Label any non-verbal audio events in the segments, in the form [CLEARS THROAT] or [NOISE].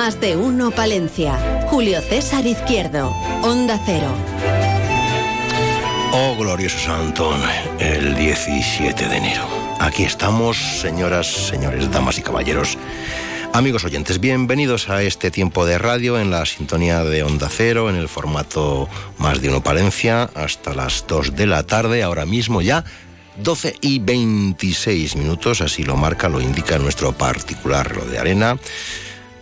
Más de uno Palencia. Julio César Izquierdo, Onda Cero. Oh, glorioso San Antón, el 17 de enero. Aquí estamos, señoras, señores, damas y caballeros. Amigos oyentes, bienvenidos a este tiempo de radio en la sintonía de Onda Cero, en el formato más de uno Palencia, hasta las 2 de la tarde, ahora mismo ya 12 y 26 minutos, así lo marca, lo indica nuestro particular reloj de arena.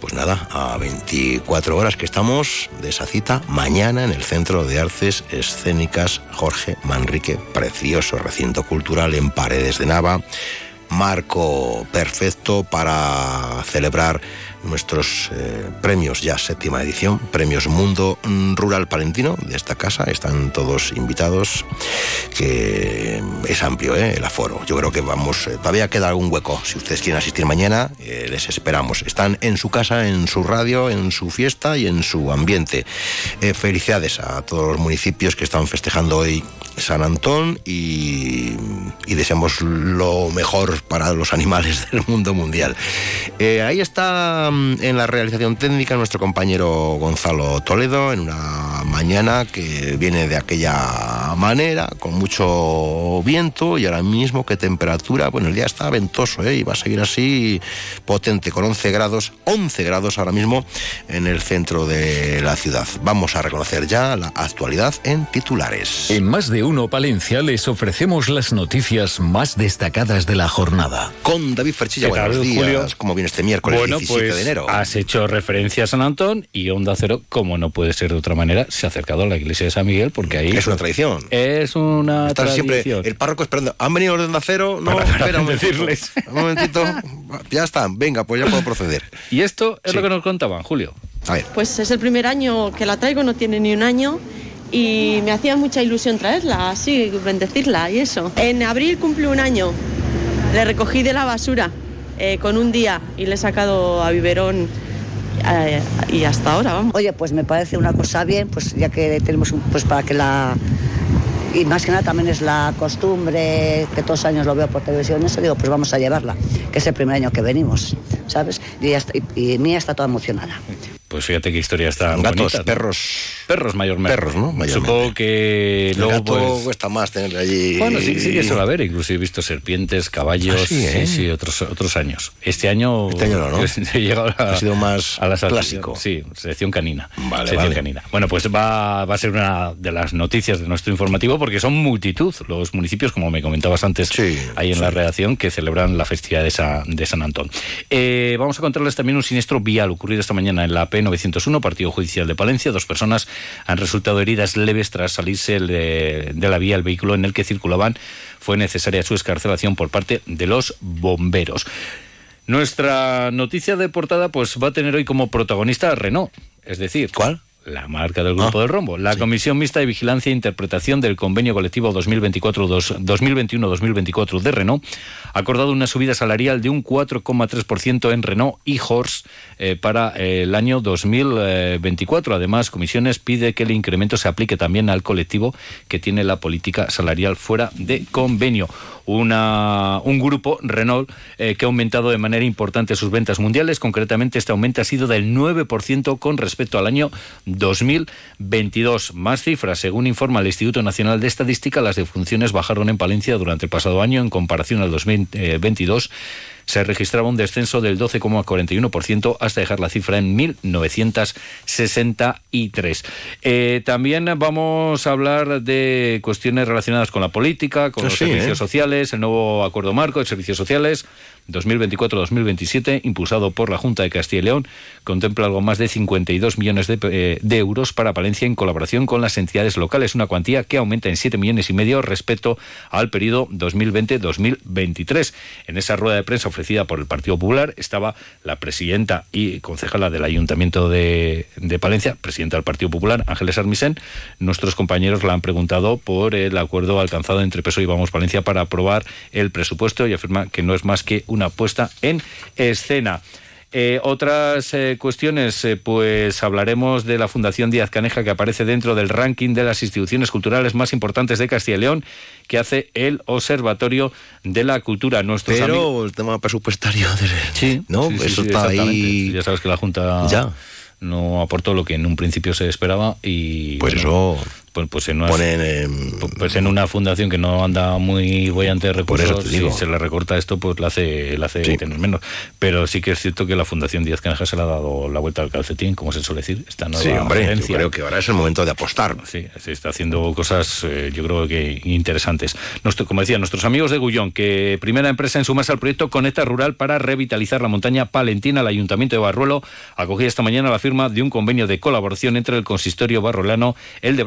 Pues nada, a 24 horas que estamos de esa cita, mañana en el Centro de Artes Escénicas Jorge Manrique, precioso recinto cultural en Paredes de Nava, marco perfecto para celebrar nuestros eh, premios, ya séptima edición, Premios Mundo Rural Palentino de esta casa. Están todos invitados, que es amplio ¿eh? el aforo. Yo creo que vamos, eh, todavía queda algún hueco. Si ustedes quieren asistir mañana, les esperamos. Están en su casa, en su radio, en su fiesta y en su ambiente. felicidades a todos los municipios que están festejando hoy San Antón y, y deseamos lo mejor para los animales [LAUGHS] del mundo mundial. ahí está en la realización técnica nuestro compañero Gonzalo Toledo en una mañana que viene de aquella manera, con mucho viento y ahora mismo qué temperatura, bueno, el día está ventoso ¿eh? y va a seguir así potente, con 11 grados, 11 grados ahora mismo en el centro de la ciudad. Vamos a reconocer ya la actualidad en titulares. En más de uno Palencia les ofrecemos las noticias más destacadas de la jornada. Con David Ferchilla, buenos días. ¿Cómo viene este miércoles bueno, 17 pues, de enero? Has hecho referencia a San Antón y Onda Cero, como no puede ser de otra manera, se ha acercado a la iglesia de San Miguel porque ahí... Es una tradición. Es una Estar tradición. siempre el párroco esperando. ¿Han venido los de Onda Cero? No, Para- para espera un momentito. decirles. Un momentito. Ya están. Venga, pues ya puedo proceder. [LAUGHS] Y esto es Sí. lo que nos contaban, Julio. A ver. Pues es el primer año que la traigo, no tiene ni un año. Y me hacía mucha ilusión traerla, así, bendecirla y eso. En abril cumple un año. Le recogí de la basura eh, con un día y le he sacado a biberón eh, y hasta ahora, vamos. Oye, pues me parece una cosa bien, pues ya que tenemos un, pues para que la y más que nada también es la costumbre que todos los años lo veo por televisión, eso digo, pues vamos a llevarla, que es el primer año que venimos, ¿sabes? Y, ya está- y- y Mía está toda emocionada. Pues fíjate qué historia está Gatos, bonita, ¿no? perros. Perros mayormente. Perros, ¿no? Mayormente. Supongo que El luego gato pues, cuesta más tenerle allí. Bueno, sí, sí que suele haber, incluso he visto serpientes, caballos, Ah, sí, ¿eh? sí, otros, otros años. Este año... Este año no, ¿no? [LAUGHS] he llegado a, Ha sido más a la clásico. Sí, selección canina. Vale, selección vale. canina. Bueno, pues va, va a ser una de las noticias de nuestro informativo porque son multitud los municipios, como me comentabas antes, Sí, ahí en sí. la redacción, que celebran la festividad de, Sa- de San Antón. Eh, vamos a contarles también un siniestro vial ocurrido esta mañana en la P901, Partido Judicial de Palencia. Dos personas han resultado heridas leves tras salirse de, de la vía el vehículo en el que circulaban. Fue necesaria su escarcelación por parte de los bomberos. Nuestra noticia de portada pues va a tener hoy como protagonista a Renault, es decir, ¿Cuál? La marca del Grupo Ah, del Rombo. La sí. Comisión Mixta de Vigilancia e Interpretación del Convenio Colectivo 2024-2021-2024 de Renault ha acordado una subida salarial de un 4,3% en Renault y Horse eh, para eh, el año 2024. Además, Comisiones pide que el incremento se aplique también al colectivo que tiene la política salarial fuera de convenio. Una, un grupo, Renault, eh, que ha aumentado de manera importante sus ventas mundiales. Concretamente, este aumento ha sido del 9% con respecto al año 2022. Más cifras, según informa el Instituto Nacional de Estadística, las defunciones bajaron en Palencia durante el pasado año en comparación al 2022 se registraba un descenso del 12,41% hasta dejar la cifra en 1963. Eh, también vamos a hablar de cuestiones relacionadas con la política, con Ah, los sí, servicios ¿eh? sociales, el nuevo acuerdo marco de servicios sociales. 2024-2027, impulsado por la Junta de Castilla y León, contempla algo más de 52 millones de, eh, de, euros para Palencia en colaboración con las entidades locales, una cuantía que aumenta en 7 millones y medio respecto al periodo 2020-2023. En esa rueda de prensa ofrecida por el Partido Popular estaba la presidenta y concejala del Ayuntamiento de, Palencia, presidenta del Partido Popular, Ángeles Armisen. Nuestros compañeros la han preguntado por el acuerdo alcanzado entre PSOE y Vamos Palencia para aprobar el presupuesto y afirma que no es más que una puesta en escena. Eh, otras eh, cuestiones, eh, pues hablaremos de la Fundación Díaz Caneja que aparece dentro del ranking de las instituciones culturales más importantes de Castilla y León que hace el Observatorio de la Cultura. Nuestros Pero el tema presupuestario, de... sí, no, sí, eso sí, está ahí. Ya sabes que la Junta Ya. no aportó lo que en un principio se esperaba y Pues bueno, eso pues, pues en una, ponen en- pues en una fundación que no anda muy bollante de recursos, si se le recorta esto, pues le hace, le hace Sí. tener menos. Pero sí que es cierto que la Fundación Díaz Caneja se le ha dado la vuelta al calcetín, como se suele decir, esta nueva Sí, hombre, yo creo que ahora es el momento de apostar. Sí, se está haciendo cosas, eh, yo creo que interesantes. Nuestro, como decía, nuestros amigos de Gullón, que primera empresa en sumarse al proyecto Conecta Rural para revitalizar la montaña palentina, el Ayuntamiento de Barruelo acogía esta mañana la firma de un convenio de colaboración entre el consistorio barrolano, el de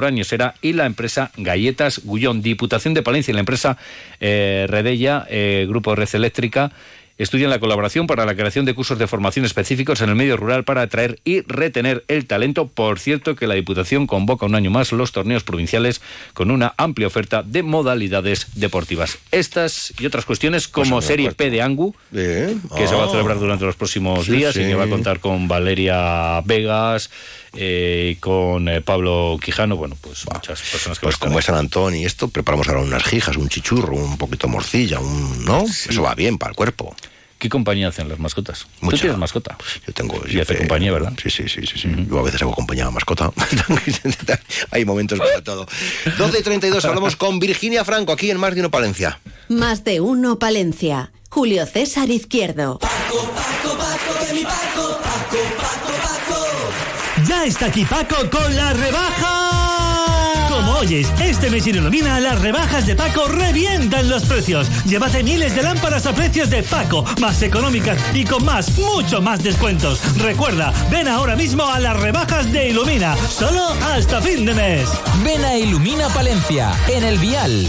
Y la empresa Galletas Gullón. Diputación de Palencia y la empresa eh, Redella, eh, Grupo Red Eléctrica, estudian la colaboración para la creación de cursos de formación específicos en el medio rural para atraer y retener el talento. Por cierto, que la Diputación convoca un año más los torneos provinciales con una amplia oferta de modalidades deportivas. Estas y otras cuestiones como Pues, Serie pues, P de Angu, que se va a ah. celebrar durante los próximos Sí, días y que va a contar con Valeria Vegas, eh, con eh, Pablo Quijano, bueno, pues muchas personas que Pues como es San Antonio y esto, preparamos ahora unas jijas, un chichurro, un poquito de morcilla, un, ¿no? Eso va bien para el cuerpo. ¿Qué compañía hacen las mascotas? Mucha. ¿Tú tienes mascota? Yo tengo. Y hace compañía, ¿verdad? Sí, sí, sí, sí. sí. Yo a veces hago compañía a mascota. [LAUGHS] Hay momentos para todo. 12 y 32 hablamos con Virginia Franco aquí en Más de Uno Palencia. Más de uno Palencia. Julio César Izquierdo. Está aquí Paco con la rebaja. Como oyes, este mes en Ilumina las rebajas de Paco revientan los precios. Llévate miles de lámparas a precios de Paco, más económicas y con más, mucho más descuentos. Recuerda, ven ahora mismo a las rebajas de Ilumina, solo hasta fin de mes. Ven a Ilumina Palencia, en el Vial.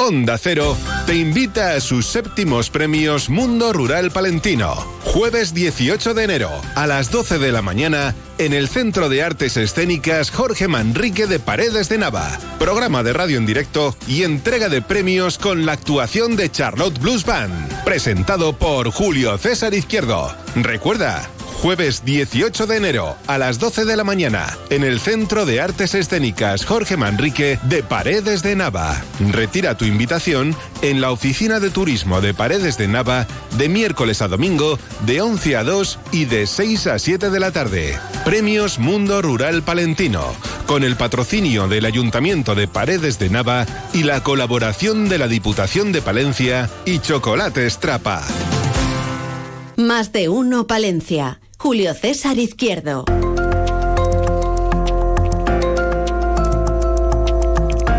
Onda Cero te invita a sus séptimos premios Mundo Rural Palentino. Jueves 18 de enero, a las 12 de la mañana, en el Centro de Artes Escénicas Jorge Manrique de Paredes de Nava. Programa de radio en directo y entrega de premios con la actuación de Charlotte Blues Band. Presentado por Julio César Izquierdo. Recuerda, Jueves 18 de enero a las 12 de la mañana en el Centro de Artes Escénicas Jorge Manrique de Paredes de Nava. Retira tu invitación en la Oficina de Turismo de Paredes de Nava de miércoles a domingo de 11 a 2 y de 6 a 7 de la tarde. Premios Mundo Rural Palentino con el patrocinio del Ayuntamiento de Paredes de Nava y la colaboración de la Diputación de Palencia y Chocolate Strapa. Más de uno Palencia. Julio César Izquierdo.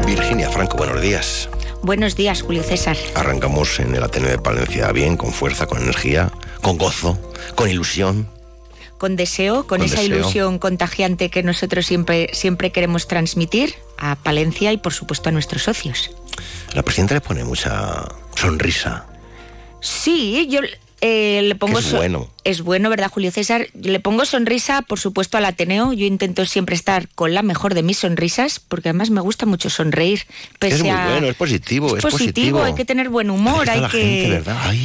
Virginia Franco, buenos días. Buenos días, Julio César. Arrancamos en el Ateneo de Palencia bien, con fuerza, con energía, con gozo, con ilusión. Con deseo, con, Con esa deseo. ilusión contagiante que nosotros siempre, siempre queremos transmitir a Palencia y, por supuesto, a nuestros socios. La presidenta le pone mucha sonrisa. Sí, yo eh, le pongo... Es bueno. Es bueno, ¿verdad, Julio César? Yo le pongo sonrisa, por supuesto, al Ateneo. Yo intento siempre estar con la mejor de mis sonrisas, porque además me gusta mucho sonreír. Pese es muy a- bueno, es positivo, es, es positivo, hay que tener buen humor, hay que...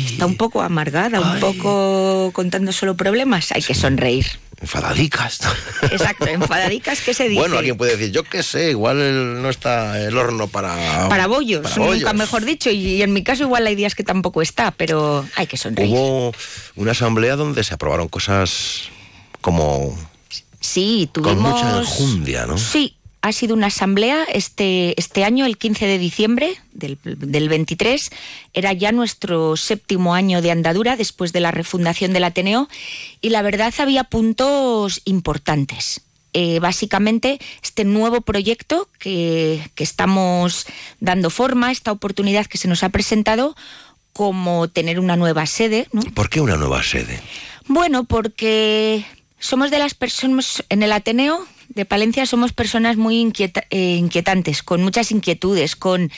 Está un poco amargada, un poco contando solo problemas, hay que sonreír. Enfadadicas. Exacto, enfadadicas, ¿qué se dice? Bueno, alguien puede decir, yo qué sé, igual no está el horno para... Para bollos, para nunca bollos. mejor dicho, y, en mi caso igual hay días que tampoco está, pero hay que sonreír. Hubo una asamblea donde se aprobaron cosas como Sí, con tuvimos... mucha enjundia, ¿no? Sí, ha sido una asamblea este, este año, el 15 de diciembre del, del 23. Era ya nuestro séptimo año de andadura después de la refundación del Ateneo y la verdad había puntos importantes. eh, básicamente este nuevo proyecto que, que estamos dando forma, esta oportunidad que se nos ha presentado, como tener una nueva sede. ¿no? ¿Por qué una nueva sede? Bueno, porque somos de las personas en el Ateneo de Palencia somos personas muy inquieta, eh, inquietantes, con muchas inquietudes, con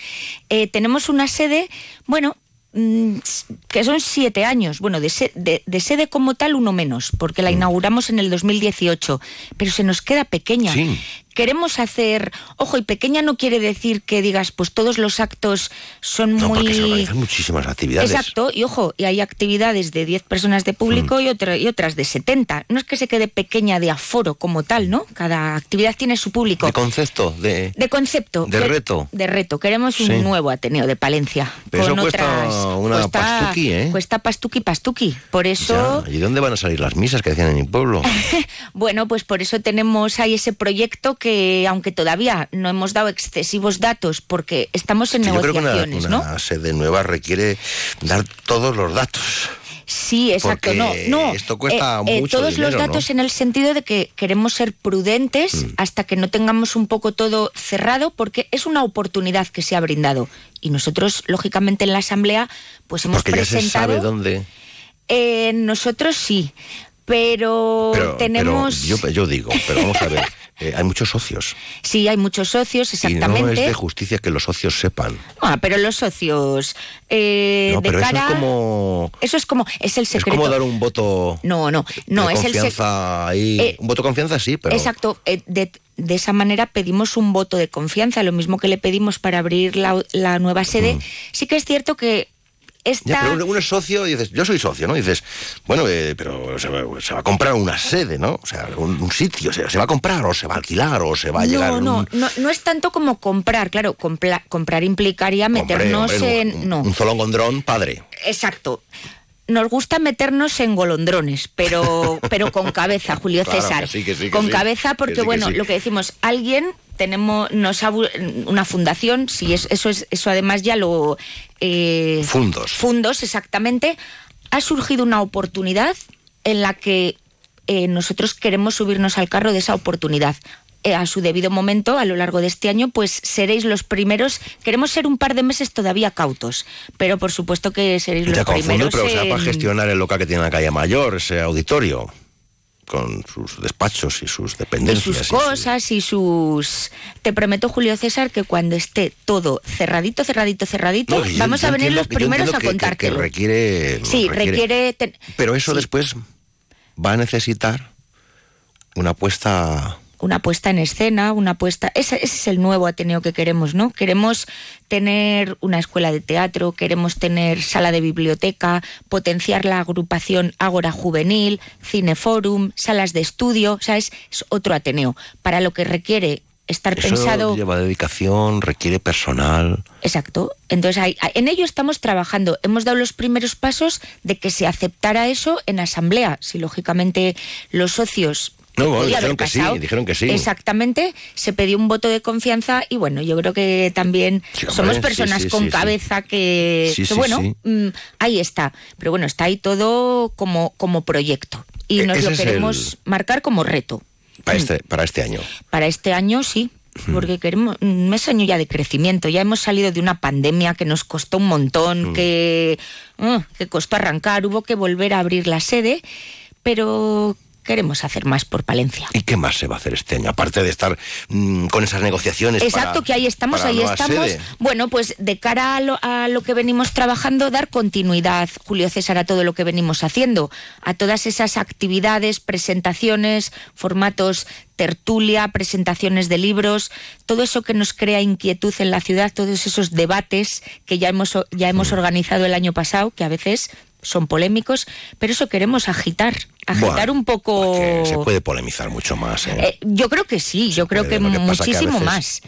eh, tenemos una sede, bueno, mm, que son siete años, bueno, de, se, de, de, sede como tal uno menos, porque la inauguramos en el 2018, pero se nos queda pequeña. Sí queremos hacer, ojo, y pequeña no quiere decir que digas, pues todos los actos son no, muy... Porque se organizan muchísimas actividades. Exacto, y ojo, y hay actividades de 10 personas de público mm. y, otra, y otras de 70. No es que se quede pequeña de aforo como tal, ¿no? Cada actividad tiene su público. De concepto, de... De concepto. De reto. De reto. Queremos un sí. nuevo Ateneo de Palencia. Pero con eso cuesta otras, una cuesta, pastuqui, ¿eh? Cuesta pastuqui, pastuqui. Por eso... Ya. ¿Y dónde van a salir las misas que decían en mi pueblo? [LAUGHS] bueno, pues por eso tenemos ahí ese proyecto que, aunque todavía no hemos dado excesivos datos porque estamos en sí, negociaciones, yo creo que una, una ¿no? sede nueva requiere dar todos los datos. Sí, exacto. No, no. Esto cuesta eh, mucho eh, todos dinero, los datos ¿no? en el sentido de que queremos ser prudentes mm. hasta que no tengamos un poco todo cerrado, porque es una oportunidad que se ha brindado. Y nosotros, lógicamente, en la asamblea, pues hemos porque presentado. Ya se sabe dónde. Eh, nosotros sí. Pero, pero tenemos. Pero yo, yo digo, pero vamos a ver. [LAUGHS] Eh, hay muchos socios. Sí, hay muchos socios, exactamente. Y no es de justicia que los socios sepan. Ah, pero los socios. Eh, no, pero de cara... eso es como. Eso es como. Es el secreto. Es como dar un voto. No, no, no, de es confianza el. Sec... ahí. Eh, un voto de confianza, sí, pero. Exacto. Eh, de, de, esa manera pedimos un voto de confianza, lo mismo que le pedimos para abrir la, la nueva sede. Mm. Sí que es cierto que Esta... Ya, pero uno es socio y dices, yo soy socio, ¿no? Y dices, bueno, eh, pero se va, se va, a comprar una sede, ¿no? O sea, un, un sitio, se, se, va a comprar o se va a alquilar o se va a no, llegar. No, un... no, no es tanto como comprar, claro, compla, comprar implicaría meternos hombre, hombre, en. Un, no. un zolongondrón padre. Exacto nos gusta meternos en golondrones, pero, [LAUGHS] pero con cabeza, Julio claro, César. Que sí, que sí, que con sí. cabeza, porque bueno, lo que decimos, alguien tenemos nos ha, una fundación, si es, eso es eso además ya lo eh, fundos fundos exactamente ha surgido una oportunidad en la que eh, nosotros queremos subirnos al carro de esa oportunidad a su debido momento, a lo largo de este año, pues seréis los primeros. Queremos ser un par de meses todavía cautos, pero por supuesto que seréis los Te confundo, primeros. pero en... para gestionar el local que tiene en la calle Mayor, ese auditorio con sus despachos y sus dependencias. Y sus cosas y sus... Te prometo, Julio César, que cuando esté todo cerradito, cerradito, cerradito, no, vamos a venir entiendo, los primeros a que, contártelo. Que, que requiere... Sí, requiere... requiere pero eso sí. después va a necesitar una puesta una puesta en escena, una puesta... Ese, ese, es el nuevo Ateneo que queremos, ¿no? Queremos tener una escuela de teatro, queremos tener sala de biblioteca, potenciar la agrupación Ágora Juvenil, Cineforum, salas de estudio, o sea, es, es otro Ateneo, para lo que requiere estar Eso pensado... lleva dedicación, requiere personal. Exacto. Entonces, hay, en ello estamos trabajando. Hemos dado los primeros pasos de que se aceptara eso en asamblea. Si, lógicamente, los socios no, bueno, dijeron que sí, dijeron que sí. Exactamente, se pidió un voto de confianza y bueno, yo creo que también sí, hombre, somos personas sí, sí, con cabeza que, que bueno, mmm, ahí está. Pero bueno, está ahí todo como, como proyecto y nos E-, Ese lo queremos el... marcar como reto. Para este, para este año. Para este año sí, porque queremos un mes año ya de crecimiento ya hemos salido de una pandemia que nos costó un montón mm. que uh, que costó arrancar hubo que volver a abrir la sede pero queremos hacer más por Palencia. ¿Y qué más se va a hacer este año? Aparte de estar mmm, con esas negociaciones. Exacto, para, que ahí estamos, ahí estamos. Sede. Bueno, pues de cara a lo, a lo, que venimos trabajando, dar continuidad, Julio César, a todo lo que venimos haciendo, a todas esas actividades, presentaciones, formatos tertulia, presentaciones de libros, todo eso que nos crea inquietud en la ciudad, todos esos debates que ya hemos, ya hemos organizado el año pasado, que a veces son polémicos, pero eso queremos agitar, agitar bueno, un poco. Se puede polemizar mucho más. ¿eh? Eh, yo creo que sí, se yo creo que muchísimo que veces... más.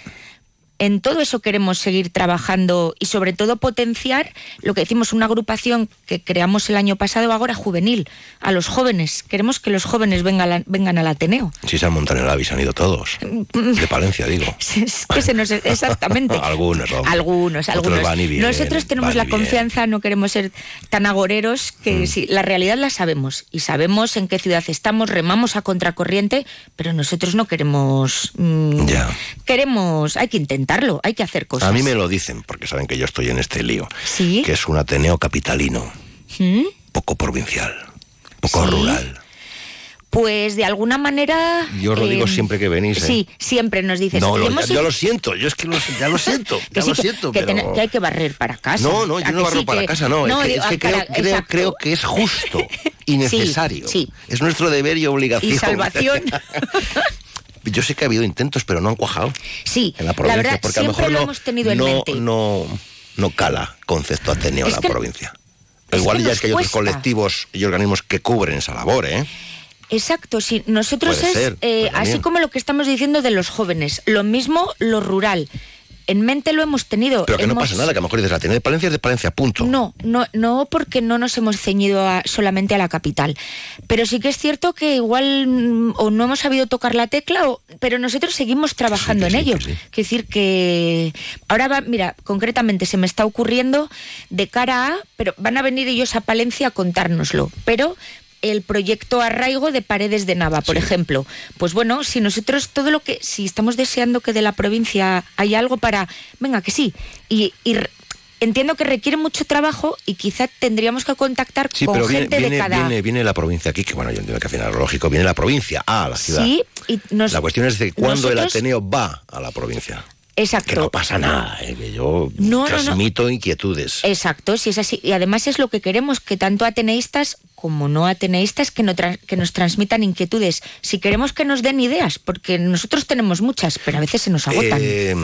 En todo eso queremos seguir trabajando y sobre todo potenciar lo que decimos una agrupación que creamos el año pasado ahora juvenil, a los jóvenes. Queremos que los jóvenes vengan, vengan al Ateneo. Si se han montado en el AVI, se han ido todos. De Palencia, digo. [LAUGHS] Es que se nos, exactamente. [LAUGHS] algunos, hombre. Algunos, algunos. Van y vienen, Nosotros tenemos van la y confianza, no queremos ser tan agoreros que Mm. sí, la realidad la sabemos y sabemos en qué ciudad estamos, remamos a contracorriente, pero nosotros no queremos. mm, Ya. Queremos, hay que intentarlo, hay que hacer cosas. A mí me lo dicen, porque saben que yo estoy en este lío. Sí. Que es un Ateneo capitalino, ¿Mm? poco provincial, poco Sí. rural. Pues de alguna manera. Yo os lo digo eh, siempre que venís. ¿eh? Sí, siempre nos dices. No, "Y lo- ya, ya lo siento, yo es que lo- ya lo [LAUGHS] siento, que ya sí, lo que- siento, que, pero... ten- que hay que barrer para casa. No, no, ¿A yo que no barro sí? para Que- casa, no. es que, es digo, que ah, creo, para- creo, exacto. creo que es justo y [LAUGHS] necesario. sí. Es nuestro deber y obligación. Y salvación. [LAUGHS] Yo sé que ha habido intentos, pero no han cuajado Sí, en la la provincia, verdad, porque a lo siempre mejor lo no, hemos tenido en no, mente. no, no cala concepto Ateneo en la que- provincia. es Igual ya es que hay otros cuesta. colectivos y organismos que cubren esa labor, ¿eh? Exacto, sí. Nosotros Puede es ser, eh, así como lo que estamos diciendo de los jóvenes, lo mismo lo rural. En mente lo hemos tenido. Pero que no pasa nada, que a lo mejor dices, Ateneo de Palencia es de Palencia, punto. No, no, no, porque no nos hemos ceñido a- solamente a la capital. Pero sí que es cierto que igual mm, o no hemos sabido tocar la tecla, o, pero nosotros seguimos trabajando en ello. Quiero decir que ahora va, mira, concretamente se me está ocurriendo de cara a, pero van a venir ellos a Palencia a contárnoslo, pero el proyecto Arraigo de Paredes de Nava, por ejemplo. Pues bueno, si nosotros todo lo que, si estamos deseando que de la provincia haya algo para, venga, que sí, y, y entiendo que requiere mucho trabajo y quizá tendríamos que contactar Sí, con pero viene, gente viene, de cada... viene, viene la provincia aquí, que bueno, yo entiendo que al final lógico, viene la provincia a la ciudad. Sí, y nos- La cuestión es de cuándo el Ateneo va a la provincia. Exacto. Que no pasa nada, ¿eh? que yo No, no, no. transmito inquietudes. Exacto, si es así. Y además es lo que queremos, que tanto ateneístas como no ateneístas que, no que nos transmitan inquietudes. Si queremos que nos den ideas, porque nosotros tenemos muchas, pero a veces se nos agotan. Eh,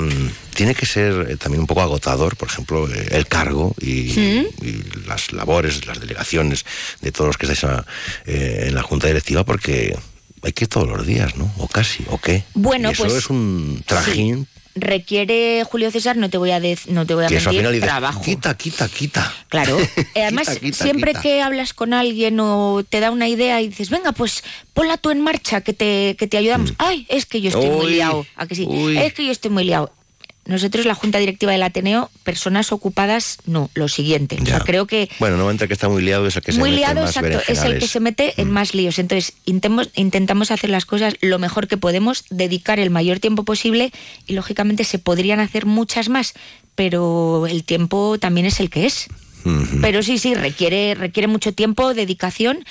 tiene que ser eh, también un poco agotador, por ejemplo, eh, el cargo y, ¿Mm? y las labores, las delegaciones de todos los que estáis a- eh, en la Junta Directiva, porque hay que ir todos los días, ¿no? O casi, ¿o qué? Bueno, Y eso pues, es un trajín Requiere, Julio César, no te voy a, dec- no te voy a que mentir, trabajo. quita, quita, quita. Claro. [LAUGHS] Eh, Además, Quita, quita, siempre quita. que hablas con alguien o te da una idea y dices, venga, pues ponla tú en marcha, que te, que te ayudamos. Ay, es que yo estoy muy Mm. Uy, liado. ¿A que sí? uy. Es que yo estoy muy liado. Nosotros, la Junta Directiva del Ateneo, personas ocupadas, no, lo siguiente. O sea, creo que Bueno, no entra que está muy liado, es el que se muy mete en liado, más exacto, es el que se mete en más líos. Entonces, intentamos, intentamos hacer las cosas lo mejor que podemos, dedicar el mayor tiempo posible y, lógicamente, se podrían hacer muchas más, pero el tiempo también es el que es. Pero sí, sí, requiere, requiere mucho tiempo, dedicación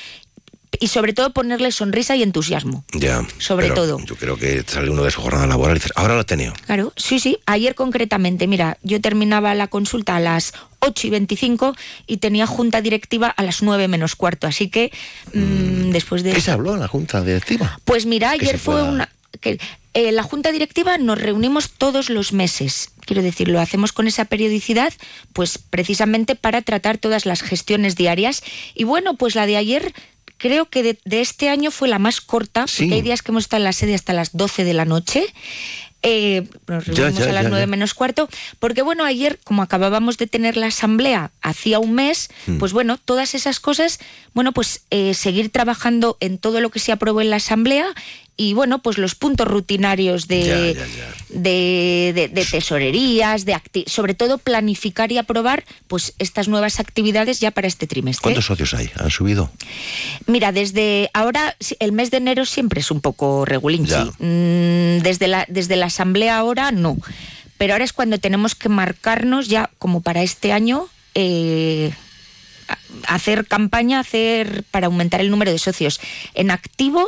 y, sobre todo, ponerle sonrisa y entusiasmo. Ya. Sobre todo. Yo creo que sale uno de su jornada laboral y dices, ahora lo he tenido. Claro, sí, sí. Ayer concretamente, mira, yo terminaba la consulta a las 8 y 25 y tenía junta directiva a las 9 menos cuarto. Así que mm, después de... ¿Qué se habló en la Junta Directiva? Pues mira, ayer fue pueda- una... Que, eh, la junta directiva nos reunimos todos los meses. Quiero decir, lo hacemos con esa periodicidad, pues precisamente para tratar todas las gestiones diarias. Y bueno, pues la de ayer creo que de, de este año fue la más corta, Sí. porque hay días que hemos estado en la sede hasta las 12 de la noche. Eh, nos Ya, reunimos ya, a las ya, 9 ya. menos cuarto, porque bueno, ayer, como acabábamos de tener la asamblea hacía un mes, Hmm. pues bueno, todas esas cosas, bueno, pues eh, seguir trabajando en todo lo que se aprobó en la asamblea y bueno, pues los puntos rutinarios de, Ya, ya, ya. de, de- de tesorerías, de acti- sobre todo planificar y aprobar pues estas nuevas actividades ya para este trimestre. ¿Cuántos socios hay? ¿Han subido? Mira, desde ahora, el mes de enero siempre es un poco regulinchi. Mm, Desde la, desde la asamblea ahora, no. Pero ahora es cuando tenemos que marcarnos ya, como para este año, eh, hacer campaña, hacer para aumentar el número de socios. En activo,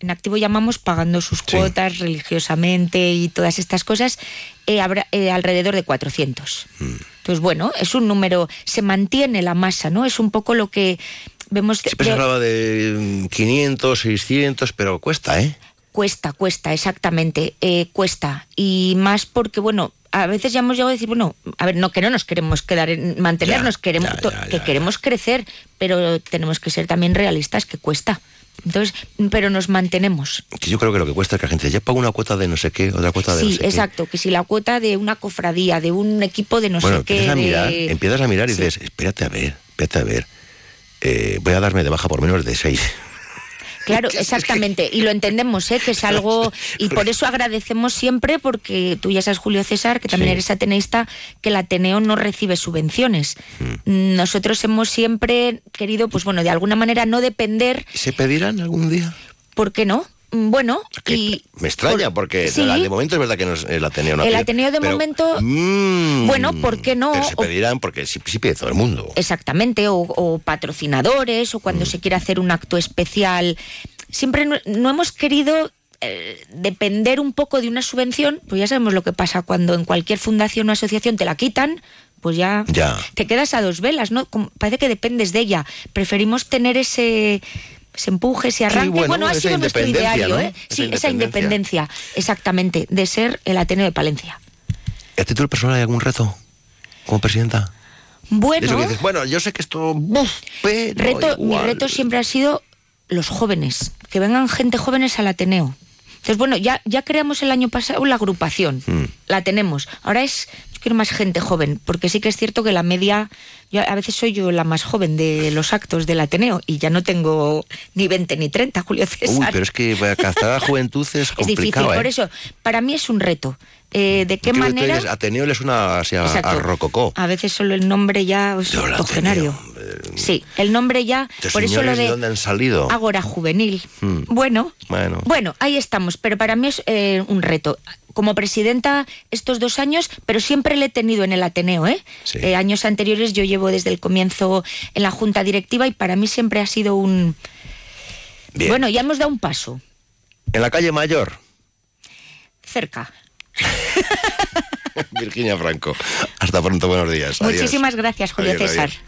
en activo llamamos pagando sus cuotas religiosamente y todas estas cosas, eh, habrá eh, alrededor de 400. Mm. Entonces, bueno, es un número, se mantiene la masa, ¿no? Es un poco lo que vemos... Siempre se hablaba de mm, 500, 600, pero cuesta, ¿eh? Cuesta, cuesta, exactamente, eh, cuesta. Y más porque, bueno, a veces ya hemos llegado a decir, bueno, a ver, no que no nos queremos quedar en mantenernos, Ya, queremos ya, to- ya, que queremos crecer, pero tenemos que ser también realistas que cuesta. Entonces, pero nos mantenemos. Que yo creo que lo que cuesta es que la gente ya paga una cuota de no sé qué, otra cuota de sí, no sé exacto, que si la cuota de una cofradía, de un equipo de no qué. Bueno, sé qué. empiezas a de- mirar, empiezas a mirar y Sí. dices, espérate a ver, espérate a ver. Eh, voy a darme de baja por menos de seis. Claro, exactamente. Y lo entendemos, ¿eh? que es [LAUGHS] algo. Y por eso agradecemos siempre, porque tú ya sabes, Julio César, que también Sí. eres ateneísta, que el Ateneo no recibe subvenciones. Mm. Nosotros hemos siempre querido, pues bueno, de alguna manera no depender. ¿Se pedirán algún día? ¿Por qué no? Mm, Bueno, y. Me extraña, porque Sí. de, momento es verdad que no es- el Ateneo no El Ateneo de pero, momento- mm, Bueno, ¿por qué no? Pero se O- pedirán porque sí, sí pide todo el mundo. Exactamente, o, o patrocinadores, o cuando se quiere hacer un acto especial. Siempre no, no hemos querido eh, depender un poco de una subvención, pues ya sabemos lo que pasa cuando en cualquier fundación o asociación te la quitan, pues ya, Ya. te quedas a dos velas, ¿no? Como- parece que dependes de ella. Preferimos tener ese ese empuje, ese arranque. bueno, ha sido nuestro ideario, ¿no? ¿eh? Sí, esa independencia. independencia, exactamente, de ser el Ateneo de Palencia. ¿A título personal hay algún reto como presidenta? De Bueno, eso que dices, bueno, yo sé que esto... buf, pero reto, mi igual". reto siempre ha sido los jóvenes, que vengan gente jóvenes al Ateneo. Entonces, bueno, ya, ya creamos el año pasado la agrupación, Mm. la tenemos. Ahora es, quiero más gente joven, porque sí que es cierto que la media, yo a veces soy yo la más joven de los actos del Ateneo y ya no tengo ni 20 ni 30, Julio César. Uy, pero es que para captar a la juventud es [LAUGHS] es difícil, complicado, ¿eh? por eso, para mí es un reto. Eh, ¿De qué Creo que manera? dices, Ateneo le suena a, rococó. A veces solo el nombre ya es octogenario. Sí, el nombre ya, Estos por eso lo señores, de ¿de dónde han salido? Ágora Juvenil. Hmm. Bueno, Bueno. bueno, ahí estamos, pero para mí es eh, un reto. Como presidenta estos dos años, pero siempre le he tenido en el Ateneo, ¿eh? Sí. Eh, años anteriores yo llevo desde el comienzo en la junta directiva y para mí siempre ha sido un... Bien. Bueno, ya hemos dado un paso, En la calle Mayor, cerca. [LAUGHS] Virginia Franco. Hasta pronto, buenos días. Adiós. Muchísimas gracias, Julio Adiós, César. adiós.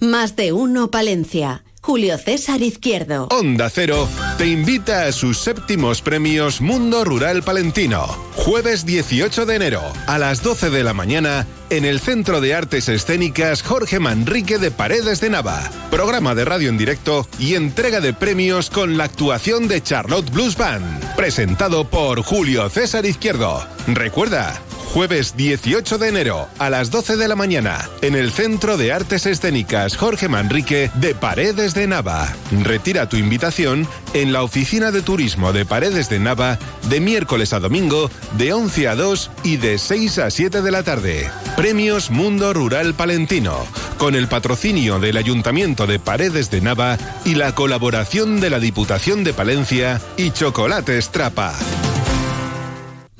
Más de uno Palencia. Julio César Izquierdo. Onda Cero te invita a sus séptimos premios Mundo Rural Palentino. Jueves 18 de enero a las 12 de la mañana en el Centro de Artes Escénicas Jorge Manrique de Paredes de Nava. Programa de radio en directo y entrega de premios con la actuación de Charlotte Blues Band. Presentado por Julio César Izquierdo. Recuerda, Jueves 18 de enero a las 12 de la mañana en el Centro de Artes Escénicas Jorge Manrique de Paredes de Nava. Retira tu invitación en la Oficina de Turismo de Paredes de Nava de miércoles a domingo de 11 a 2 y de 6 a 7 de la tarde. Premios Mundo Rural Palentino con el patrocinio del Ayuntamiento de Paredes de Nava y la colaboración de la Diputación de Palencia y Chocolates Trapa.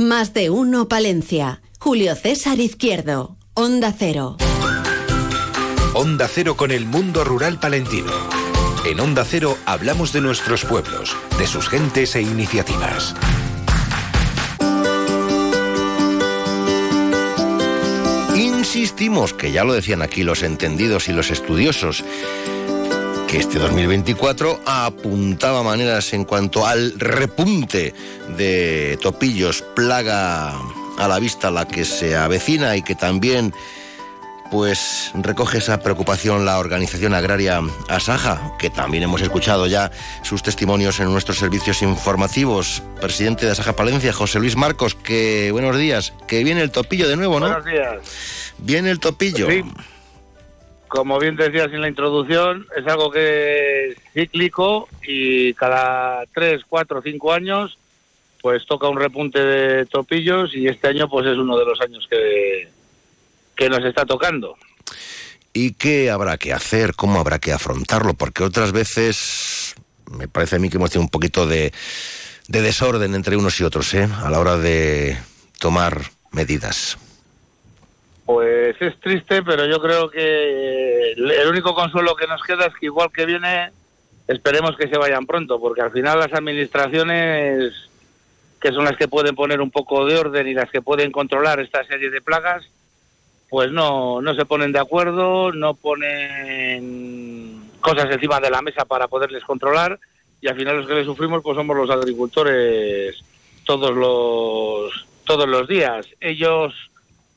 Más de uno Palencia. Julio César Izquierdo. Onda Cero. Onda Cero con el mundo rural palentino. En Onda Cero hablamos de nuestros pueblos, de sus gentes e iniciativas. Insistimos, que ya lo decían aquí los entendidos y los estudiosos, que este 2024 apuntaba maneras en cuanto al repunte de topillos, plaga a la vista la que se avecina y que también pues recoge esa preocupación la organización agraria Asaja, que también hemos escuchado ya sus testimonios en nuestros servicios informativos. Presidente de Asaja Palencia, José Luis Marcos, que buenos días, que viene el topillo de nuevo, ¿no? Buenos días. Viene el topillo. Sí. Como bien decías en la introducción, es algo que es cíclico y cada tres, cuatro, cinco años pues toca un repunte de topillos y este año pues es uno de los años que, que nos está tocando. ¿Y qué habrá que hacer? ¿Cómo habrá que afrontarlo? Porque otras veces me parece a mí que hemos tenido un poquito de, de desorden entre unos y otros, ¿eh? A la hora de tomar medidas. Pues es triste, pero yo creo que el único consuelo que nos queda es que igual que viene, esperemos que se vayan pronto, porque al final las administraciones, que son las que pueden poner un poco de orden y las que pueden controlar esta serie de plagas, pues no, no se ponen de acuerdo, no ponen cosas encima de la mesa para poderles controlar y al final los que le sufrimos pues somos los agricultores todos los todos los días. Ellos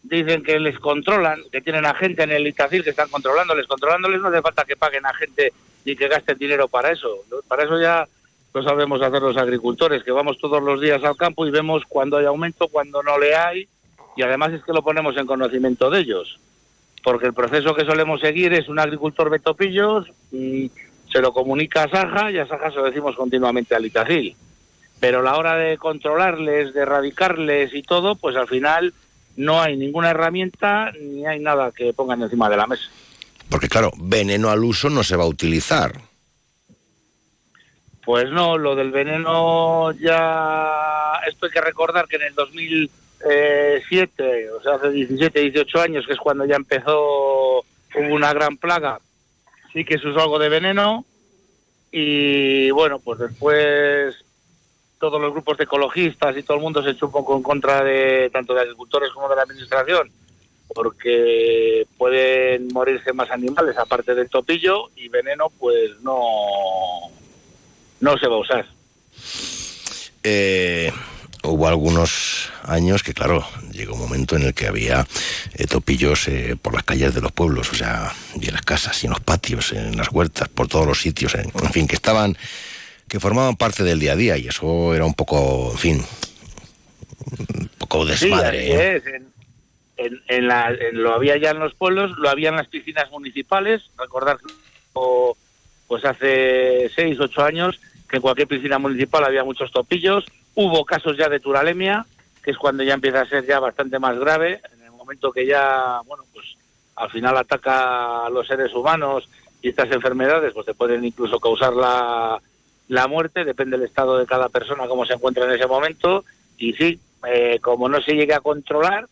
dicen que les controlan, que tienen a gente en el Itacil que están controlándoles, controlándoles no hace falta que paguen a gente ni que gasten dinero para eso. Para eso ya lo sabemos hacer los agricultores, que vamos todos los días al campo y vemos cuando hay aumento, cuando no le hay, y además es que lo ponemos en conocimiento de ellos. Porque el proceso que solemos seguir es un agricultor ve topillos, y se lo comunica a Saja y a Saja se lo decimos continuamente al Itacil. Pero la hora de controlarles, de erradicarles y todo, pues al final no hay ninguna herramienta ni hay nada que pongan encima de la mesa. Porque claro, veneno al uso no se va a utilizar. Pues no, lo del veneno ya... Esto hay que recordar que en el 2007, o sea, hace 17, 18 años, que es cuando ya empezó, hubo una gran plaga, sí que se usó algo de veneno y bueno, pues después todos los grupos de ecologistas y todo el mundo se echó un poco en contra de tanto de agricultores como de la administración porque pueden morirse más animales aparte del topillo y veneno pues no no se va a usar. Eh, hubo algunos años que, claro, llegó un momento en el que había eh, topillos eh, por las calles de los pueblos, o sea, y en las casas, y en los patios, en las huertas, por todos los sitios, en fin, que estaban que formaban parte del día a día y eso era un poco, en fin, un poco desmadre. Sí, ¿eh? en, la, lo había ya en los pueblos, lo había en las piscinas municipales. Recordar que pues hace seis, ocho años que en cualquier piscina municipal había muchos topillos. Hubo casos ya de turalemia, que es cuando ya empieza a ser ya bastante más grave, en el momento que ya, bueno, pues al final ataca a los seres humanos y estas enfermedades pues te pueden incluso causar la, la muerte, depende del estado de cada persona, cómo se encuentra en ese momento, y sí, eh, como no se llegue a controlar,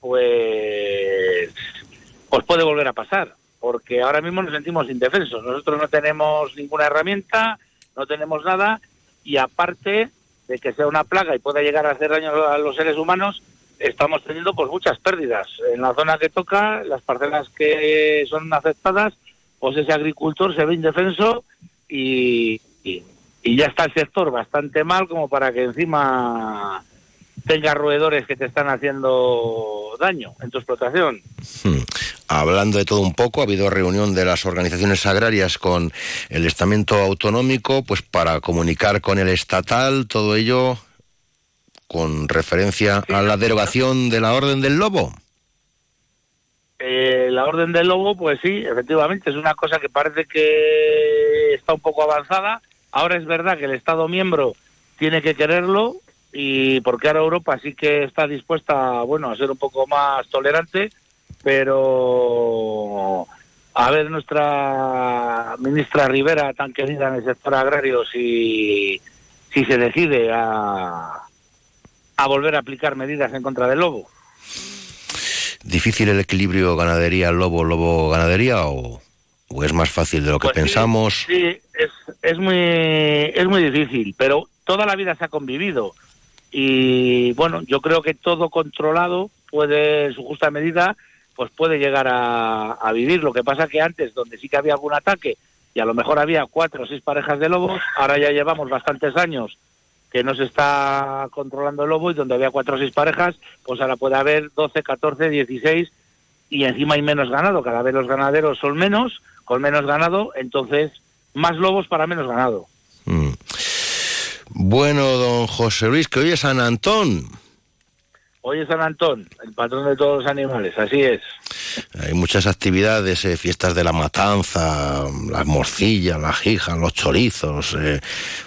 pues, pues puede volver a pasar, porque ahora mismo nos sentimos indefensos, nosotros no tenemos ninguna herramienta, no tenemos nada, y aparte de que sea una plaga y pueda llegar a hacer daño a los seres humanos, estamos teniendo pues muchas pérdidas. En la zona que toca, las parcelas que son afectadas, pues ese agricultor se ve indefenso y, ya está el sector bastante mal como para que encima tenga roedores que te están haciendo daño en tu explotación. Hmm. Hablando de todo un poco, ha habido reunión de las organizaciones agrarias con el estamento autonómico, pues para comunicar con el estatal, todo ello con referencia a la derogación de la Orden del Lobo. Eh, la Orden del Lobo, pues sí, efectivamente, es una cosa que parece que está un poco avanzada, Ahora es verdad que el Estado miembro tiene que quererlo y porque ahora Europa sí que está dispuesta, bueno, a ser un poco más tolerante, pero a ver nuestra ministra Rivera, tan querida en el sector agrario, si, si se decide a, a volver a aplicar medidas en contra del lobo. ¿Difícil el equilibrio ganadería-lobo-lobo-ganadería o, o, es más fácil de lo que Pues pensamos? Sí, es, es, muy, es muy difícil, pero toda la vida se ha convivido. Y bueno, yo creo que todo controlado puede, en su justa medida, pues puede llegar a, a vivir. Lo que pasa que antes, donde sí que había algún ataque, y a lo mejor había cuatro o seis parejas de lobos, ahora ya llevamos bastantes años que no se está controlando el lobo y donde había cuatro o seis parejas, pues ahora puede haber 12, 14, 16 y encima hay menos ganado. Cada vez los ganaderos son menos, con menos ganado, entonces más lobos para menos ganado. Mm. Bueno, don José Luis, que hoy es San Antón. Hoy es San Antón, el patrón de todos los animales, así es. Hay muchas actividades, eh, fiestas de la matanza, las morcillas, las jijas, los chorizos, eh,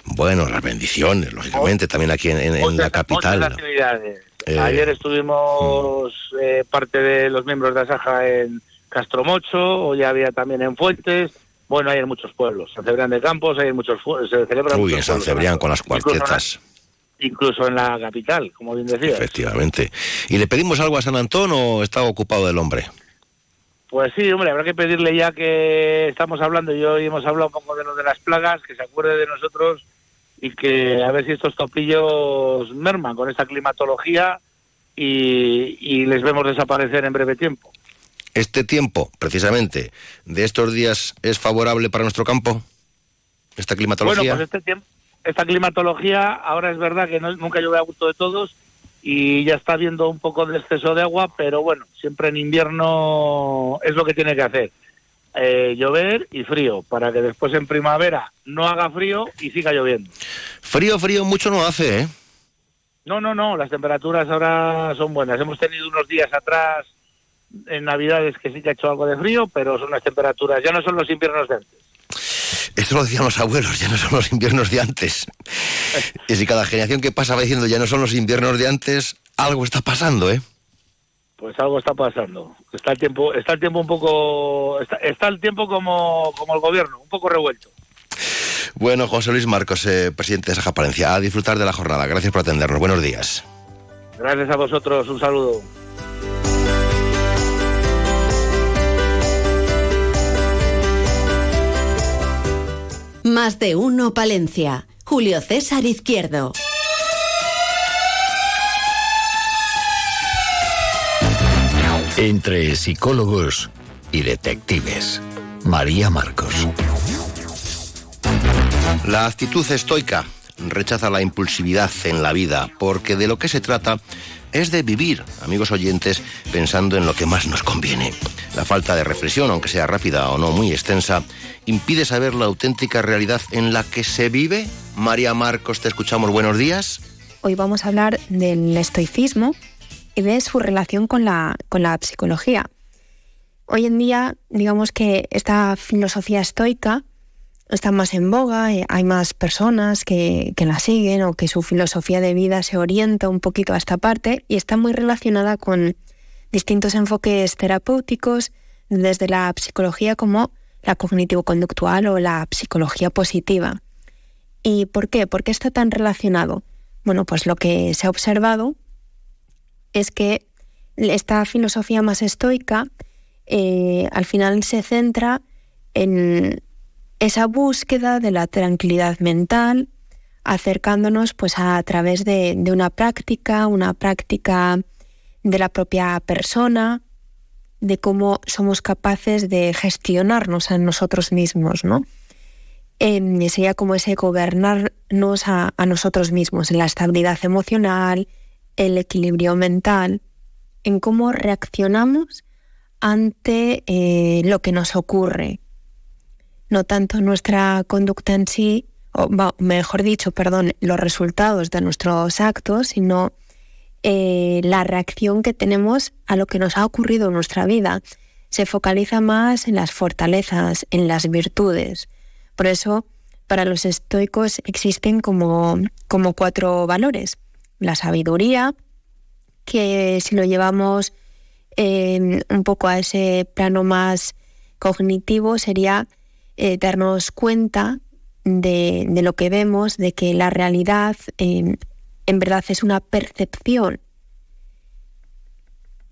bueno, las bendiciones, lógicamente, también aquí en, en- en Muchas- la capital. muchas actividades. Eh, Ayer estuvimos eh, parte de los miembros de Asaja en Castromocho, hoy había también en Fuentes. Bueno, hay en muchos pueblos. San Cebrián de Campos, hay en muchos se celebran Uy, en San. Cebrián con las Incluso en la- cuartetas, Incluso en la capital, como bien decías. efectivamente. ¿Y le pedimos algo a San Antón o está ocupado el hombre? Pues sí, hombre, habrá que pedirle ya que estamos hablando y hoy hemos hablado un poco de lo de las plagas, que se acuerde de nosotros y que a ver si estos topillos merman con esta climatología y, y les vemos desaparecer en breve tiempo. ¿Este tiempo, precisamente, de estos días es favorable para nuestro campo? ¿Esta climatología? Bueno, pues este tiempo, esta climatología ahora es verdad que no- nunca llueve a gusto de todos y ya está habiendo un poco de exceso de agua, pero bueno, siempre en invierno es lo que tiene que hacer. Eh, llover y frío, para que después en primavera no haga frío y siga lloviendo. Frío, frío mucho no hace, ¿eh? No, no, no, las temperaturas ahora son buenas. Hemos tenido unos días atrás en Navidades que sí que ha hecho algo de frío, pero son las temperaturas, ya no son los inviernos de antes. Eso lo decían los abuelos, ya no son los inviernos de antes. [LAUGHS] y si cada generación que pasa va diciendo ya no son los inviernos de antes, algo está pasando, ¿eh? Pues algo está pasando. Está el tiempo, está el tiempo un poco, está, el tiempo como, como el gobierno, un poco revuelto. Bueno, José Luis Marcos, eh, presidente de Saja Palencia, a disfrutar de la jornada. Gracias por atendernos. Buenos días. Gracias a vosotros. Un saludo. Más de uno Palencia. Julio César Izquierdo. Entre psicólogos y detectives. María Marcos. La actitud estoica rechaza la impulsividad en la vida, porque de lo que se trata es de vivir, amigos oyentes, pensando en lo que más nos conviene. La falta de reflexión, aunque sea rápida o no muy extensa, impide saber la auténtica realidad en la que se vive. María Marcos, te escuchamos. Buenos días. Hoy vamos a hablar del estoicismo y de su relación con la, con la psicología. Hoy en día, digamos que esta filosofía estoica está más en boga, eh, hay más personas que, que, la siguen o que su filosofía de vida se orienta un poquito a esta parte y está muy relacionada con distintos enfoques terapéuticos desde la psicología como la cognitivo-conductual o la psicología positiva. ¿Y por qué? ¿Por qué está tan relacionado? Bueno, pues lo que se ha observado es que esta filosofía más estoica eh, al final se centra en esa búsqueda de la tranquilidad mental, acercándonos pues a, través de, una práctica, una práctica de la propia persona, de cómo somos capaces de gestionarnos a nosotros mismos, ¿no? sería como ese gobernarnos a, nosotros mismos, en la estabilidad emocional, el equilibrio mental, en cómo reaccionamos ante eh, lo que nos ocurre, no tanto nuestra conducta en sí, o mejor dicho, perdón, los resultados de nuestros actos, sino eh, la reacción que tenemos a lo que nos ha ocurrido en nuestra vida. Se focaliza más en las fortalezas, en las virtudes. Por eso, para los estoicos existen como, como cuatro valores. La sabiduría, que si lo llevamos eh, un poco a ese plano más cognitivo, sería eh, darnos cuenta de, lo que vemos, de que la realidad em, en verdad es una percepción,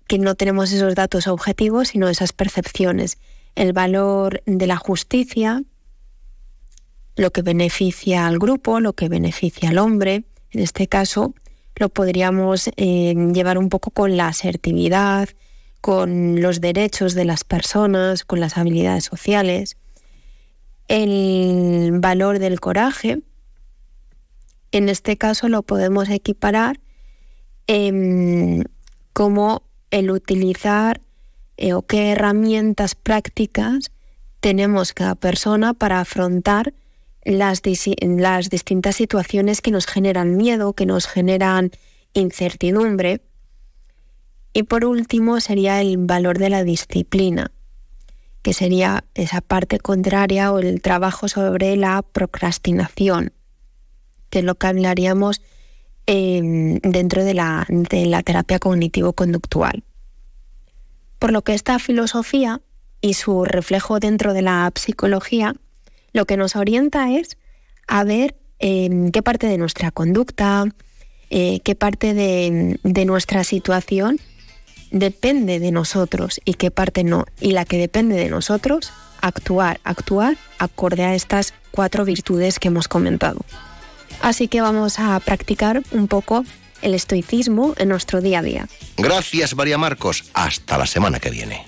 que no tenemos esos datos objetivos, sino esas percepciones. El valor de la justicia, lo que beneficia al grupo, lo que beneficia al hombre, en este caso lo podríamos em, llevar un poco con la asertividad, con los derechos de las personas, con las habilidades sociales el valor del coraje. En este caso lo podemos equiparar como el utilizar eh, o qué herramientas prácticas tenemos cada persona para afrontar las distintas situaciones que nos generan miedo, que nos generan incertidumbre. Y por último sería el valor de la disciplina que sería esa parte contraria o el trabajo sobre la procrastinación, que es lo que hablaríamos em, dentro de la, de la terapia cognitivo-conductual. Por lo que esta filosofía y su reflejo dentro de la psicología lo que nos orienta es a ver em, qué parte de nuestra conducta, eh, qué parte de, de nuestra situación depende de nosotros y qué parte no. Y la que depende de nosotros, actuar, actuar acorde a estas cuatro virtudes que hemos comentado. Así que vamos a practicar un poco el estoicismo en nuestro día a día. Gracias María Marcos. Hasta la semana que viene.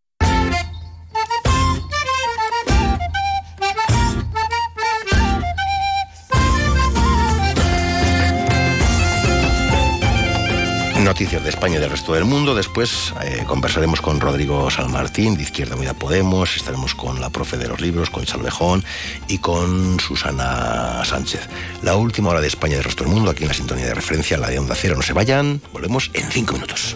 Noticias de España y del resto del mundo. Después eh, conversaremos con Rodrigo Salmartín, de Izquierda Unida Podemos. Estaremos con la profe de los libros, con Salvejón y con Susana Sánchez. La última hora de España y del resto del mundo, aquí en la sintonía de referencia, la de Onda Cero. No se vayan, volvemos en cinco minutos.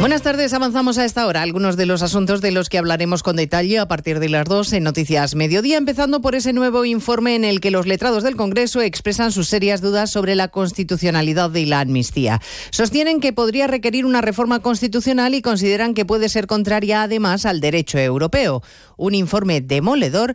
Buenas tardes, avanzamos a esta hora algunos de los asuntos de los que hablaremos con detalle a partir de las dos en Noticias Mediodía, empezando por ese nuevo informe en el que los letrados del Congreso expresan sus serias dudas sobre la constitucionalidad de la amnistía. Sostienen que podría requerir una reforma constitucional y consideran que puede ser contraria además al derecho europeo. Un informe demoledor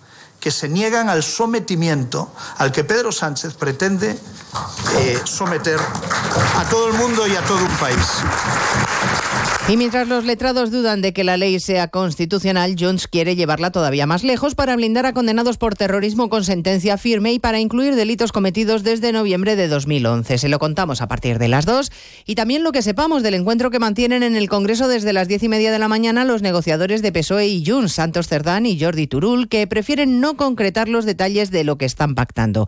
que se niegan al sometimiento al que Pedro Sánchez pretende eh, someter a todo el mundo y a todo un país. Y mientras los letrados dudan de que la ley sea constitucional, Junts quiere llevarla todavía más lejos para blindar a condenados por terrorismo con sentencia firme y para incluir delitos cometidos desde noviembre de 2011. Se lo contamos a partir de las dos y también lo que sepamos del encuentro que mantienen en el Congreso desde las diez y media de la mañana los negociadores de PSOE y Junts, Santos Cerdán y Jordi Turul, que prefieren no concretar los detalles de lo que están pactando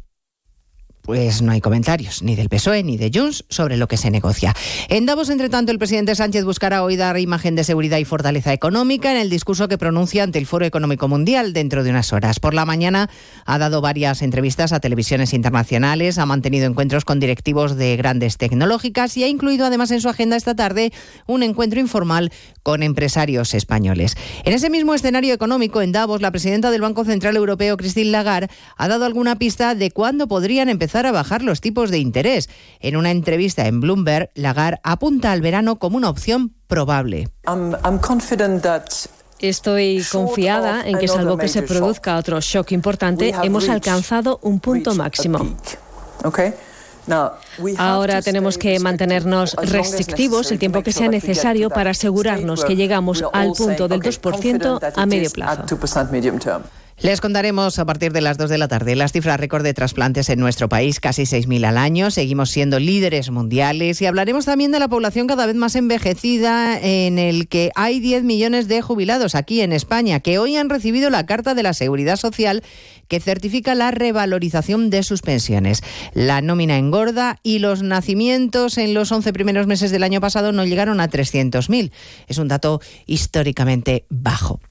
Pues no hay comentarios, ni del PSOE ni de Junts, sobre lo que se negocia. En Davos, entre tanto, el presidente Sánchez buscará hoy dar imagen de seguridad y fortaleza económica en el discurso que pronuncia ante el Foro Económico Mundial dentro de unas horas. Por la mañana ha dado varias entrevistas a televisiones internacionales, ha mantenido encuentros con directivos de grandes tecnológicas y ha incluido además en su agenda esta tarde un encuentro informal con empresarios españoles. En ese mismo escenario económico, en Davos, la presidenta del Banco Central Europeo, Christine Lagarde, ha dado alguna pista de cuándo podrían empezar a bajar los tipos de interés. En una entrevista en Bloomberg, Lagarde apunta al verano como una opción probable. Estoy confiada en que, salvo que se produzca otro shock importante, hemos alcanzado un punto máximo. Ahora tenemos que mantenernos restrictivos el tiempo que sea necesario para asegurarnos que llegamos al punto del 2% a medio plazo. Les contaremos a partir de las 2 de la tarde las cifras récord de trasplantes en nuestro país, casi 6.000 al año. Seguimos siendo líderes mundiales y hablaremos también de la población cada vez más envejecida en el que hay 10 millones de jubilados aquí en España que hoy han recibido la Carta de la Seguridad Social que certifica la revalorización de sus pensiones. La nómina engorda y los nacimientos en los 11 primeros meses del año pasado no llegaron a 300.000. Es un dato históricamente bajo.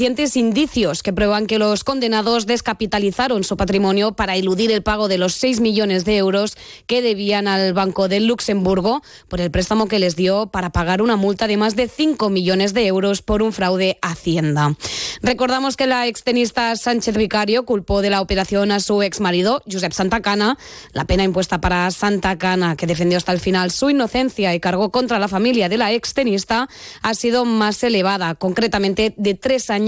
indicios que prueban que los condenados descapitalizaron su patrimonio para eludir el pago de los 6 millones de euros que debían al Banco de Luxemburgo por el préstamo que les dio para pagar una multa de más de 5 millones de euros por un fraude a Hacienda. Recordamos que la extenista Sánchez Vicario culpó de la operación a su exmarido, Josep Santacana. La pena impuesta para Santacana, que defendió hasta el final su inocencia y cargó contra la familia de la extenista, ha sido más elevada, concretamente de tres años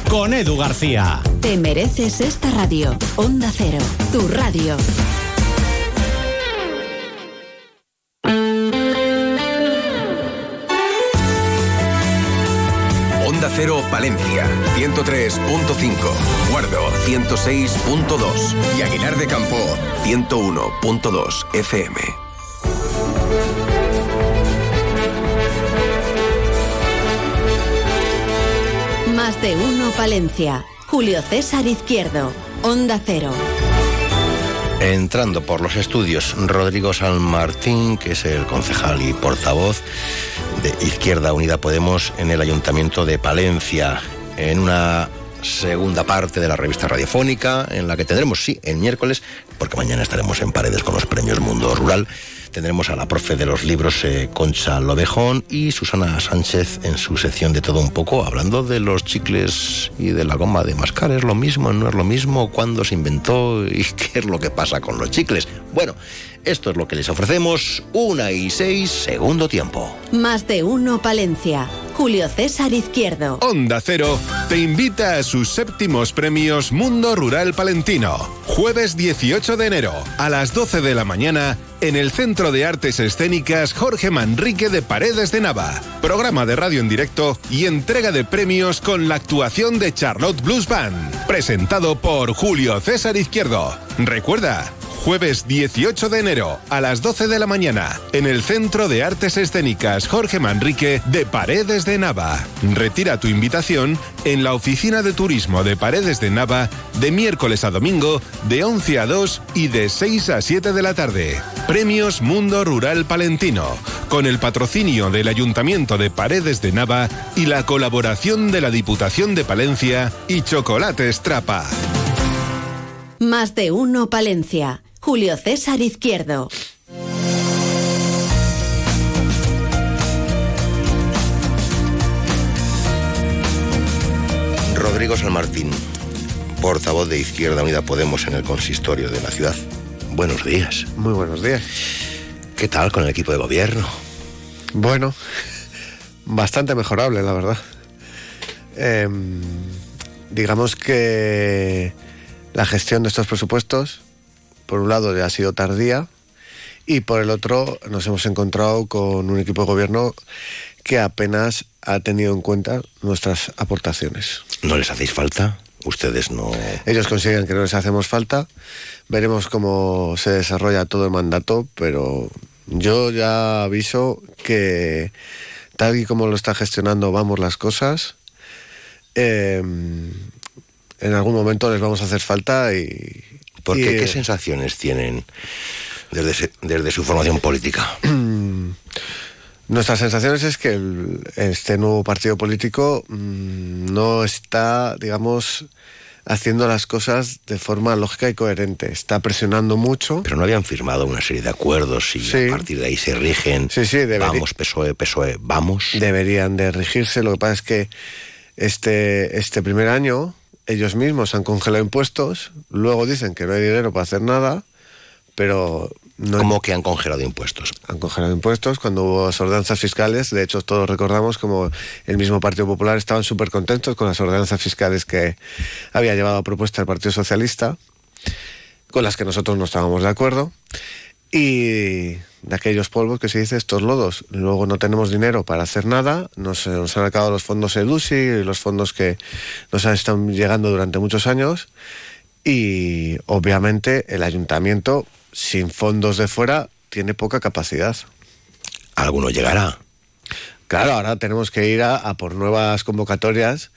Con Edu García. Te mereces esta radio. Onda Cero, tu radio. Onda Cero Palencia, 103.5, Guardo, 106.2 y Aguilar de Campo, 101.2 FM. De uno Palencia. Julio César Izquierdo. Onda Cero. Entrando por los estudios, Rodrigo San Martín, que es el concejal y portavoz de Izquierda Unida Podemos en el Ayuntamiento de Palencia, en una segunda parte de la revista radiofónica, en la que tendremos, sí, el miércoles, porque mañana estaremos en paredes con los premios Mundo Rural, tendremos a la profe de los libros eh, Concha Lobejón y Susana Sánchez en su sección de todo un poco, hablando de los chicles y de la goma de mascar. ¿Es lo mismo? ¿No es lo mismo? ¿Cuándo se inventó? [LAUGHS] ¿Y qué es lo que pasa con los chicles? Bueno, esto es lo que les ofrecemos. Una y seis, segundo tiempo. Más de uno Palencia. Julio César Izquierdo. Onda Cero te invita a sus séptimos premios Mundo Rural Palentino. Jueves 18 de enero a las 12 de la mañana en el Centro de Artes Escénicas Jorge Manrique de Paredes de Nava. Programa de radio en directo y entrega de premios con la actuación de Charlotte Blues Band. Presentado por Julio César Izquierdo. Recuerda, Jueves 18 de enero a las 12 de la mañana en el Centro de Artes Escénicas Jorge Manrique de Paredes de Nava. Retira tu invitación en la Oficina de Turismo de Paredes de Nava de miércoles a domingo de 11 a 2 y de 6 a 7 de la tarde. Premios Mundo Rural Palentino con el patrocinio del Ayuntamiento de Paredes de Nava y la colaboración de la Diputación de Palencia y Chocolate Strapa. Más de uno Palencia. Julio César Izquierdo. Rodrigo San Martín, portavoz de Izquierda Unida Podemos en el consistorio de la ciudad. Buenos días. Muy buenos días. ¿Qué tal con el equipo de gobierno? Bueno, bastante mejorable, la verdad. Em, digamos que la gestión de estos presupuestos, por un lado, ya ha sido tardía y por el otro nos hemos encontrado con un equipo de gobierno que apenas ha tenido en cuenta nuestras aportaciones. ¿No les hacéis falta? Ustedes no... Ellos consiguen que no les hacemos falta. Veremos cómo se desarrolla todo el mandato, pero yo ya aviso que tal y como lo está gestionando vamos las cosas, eh, en algún momento les vamos a hacer falta y... ¿Por y, qué? eh, ¿Qué sensaciones tienen desde, se- desde su formación política? [CLEARS THROAT] Nuestras sensaciones es que el- este nuevo partido político mm, no está, digamos, haciendo las cosas de forma lógica y coherente. Está presionando mucho. Pero no habían firmado una serie de acuerdos y Sí. a partir de ahí se rigen. Sí, sí, debería- Vamos, PSOE, PSOE, vamos. Deberían de regirse. Lo que pasa es que este, este primer año, ellos mismos han congelado impuestos, luego dicen que no hay dinero para hacer nada, pero no ¿Cómo que han congelado impuestos? han congelado impuestos cuando hubo las ordenanzas fiscales. De hecho, todos recordamos como el mismo Partido Popular estaban súper contentos con las ordenanzas fiscales que había llevado a propuesta el Partido Socialista, con las que nosotros no estábamos de acuerdo. Y de aquellos polvos que se dice estos lodos. Luego no tenemos dinero para hacer nada, nos, nos han acabado los fondos EDUSI y los fondos que nos han estado llegando durante muchos años. Y obviamente el ayuntamiento, sin fondos de fuera, tiene poca capacidad. Alguno llegará. Claro, ahora tenemos que ir a, a por nuevas convocatorias,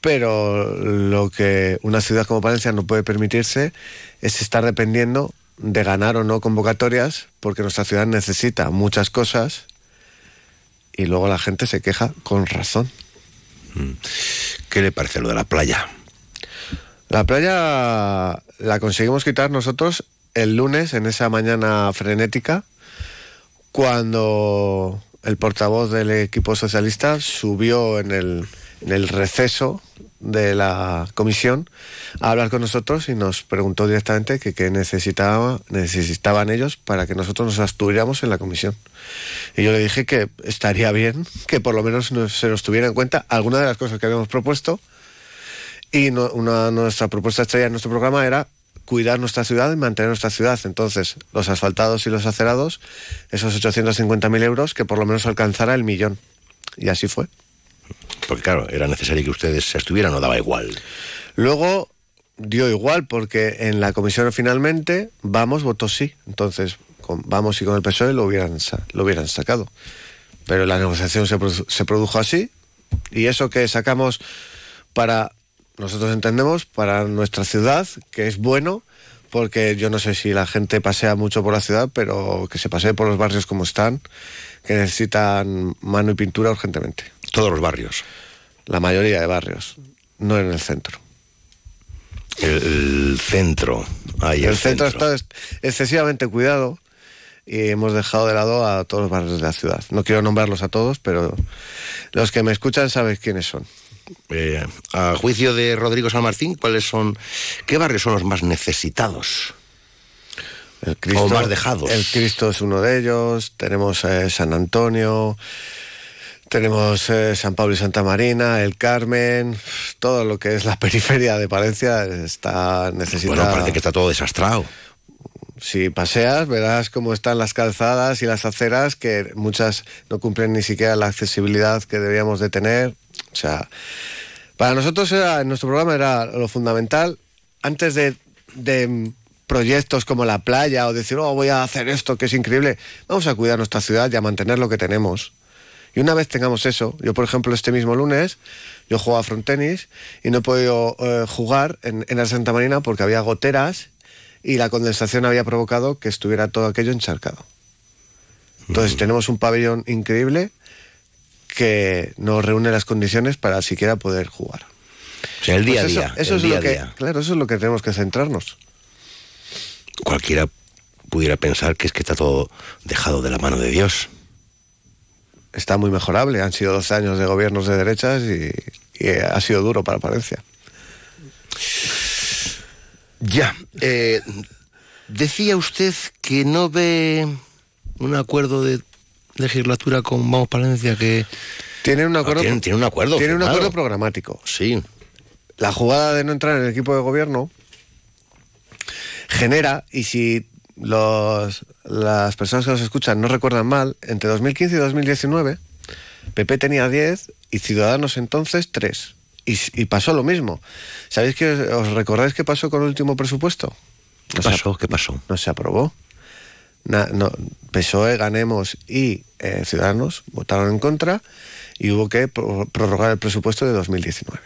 pero lo que una ciudad como Palencia no puede permitirse es estar dependiendo de ganar o no convocatorias, porque nuestra ciudad necesita muchas cosas y luego la gente se queja con razón. ¿Qué le parece lo de la playa? La playa la conseguimos quitar nosotros el lunes, en esa mañana frenética, cuando el portavoz del equipo socialista subió en el, en el receso de la comisión a hablar con nosotros y nos preguntó directamente qué necesitaba, necesitaban ellos para que nosotros nos abstuviéramos en la comisión. Y yo le dije que estaría bien que por lo menos nos- se nos tuviera en cuenta alguna de las cosas que habíamos propuesto y una nuestra propuesta estrella en nuestro programa era cuidar nuestra ciudad y mantener nuestra ciudad. Entonces, los asfaltados y los acerados, esos 850.000 euros, que por lo menos alcanzara el millón. Y así fue. Porque claro, era necesario que ustedes estuvieran, no daba igual. Luego dio igual porque en la comisión finalmente Vamos votó sí. Entonces con Vamos y con el PSOE lo hubieran, lo hubieran sacado. Pero la negociación se, produ- se produjo así y eso que sacamos para, nosotros entendemos, para nuestra ciudad, que es bueno, porque yo no sé si la gente pasea mucho por la ciudad, pero que se pasee por los barrios como están, que necesitan mano y pintura urgentemente. Todos los barrios. La mayoría de barrios, no en el centro. El, el centro. Ahí el, centro, está es- excesivamente cuidado y hemos dejado de lado a todos los barrios de la ciudad. No quiero nombrarlos a todos, pero los que me escuchan saben quiénes son. Eh, a juicio de Rodrigo San Martín, ¿cuáles son, qué barrios son los más necesitados? El Cristo, o más dejados. El Cristo es uno de ellos. Tenemos eh, San Antonio. Tenemos eh, San Pablo y Santa Marina, el Carmen, todo lo que es la [LAUGHS] periferia de Palencia está necesitada. Bueno, parece que está todo desastrado. Si paseas, verás cómo están las calzadas y las aceras, que muchas no cumplen ni siquiera la accesibilidad que deberíamos de tener. O sea, para nosotros era, en nuestro programa era lo fundamental, antes de, de proyectos como la playa o decir, oh, voy a hacer esto que es increíble, vamos a cuidar nuestra ciudad y a mantener lo que tenemos. Y una vez tengamos eso, yo por ejemplo este mismo lunes, yo juego a frontenis y no he podido eh, jugar en, en la Santa Marina porque había goteras y la condensación había provocado que estuviera todo aquello encharcado. Entonces tenemos un pabellón increíble que nos reúne las condiciones para siquiera poder jugar. O sea, el día Pues a eso- día. Eso, es día lo que, día. claro, eso es lo que tenemos que centrarnos. Cualquiera pudiera pensar que es que está todo dejado de la mano de Dios. Está muy mejorable. Han sido 12 años de gobiernos de derechas y, y ha sido duro para Palencia. Ya. eh, decía usted que no ve un acuerdo de legislatura con Vamos Palencia que... Tiene un acuerdo, tiene, tiene un acuerdo. tiene un acuerdo programático. Sí. La jugada de no entrar en el equipo de gobierno genera, y si los, las personas que nos escuchan no recuerdan mal, entre 2015 y 2019, PP tenía 10 y Ciudadanos entonces 3. Y, y pasó lo mismo. ¿Sabéis que os recordáis qué pasó con el último presupuesto? ¿Qué pasó? ¿Qué pasó? No se aprobó. Na- no, PSOE, Ganemos y eh, Ciudadanos votaron en contra y hubo que pro- prorrogar el presupuesto de 2019.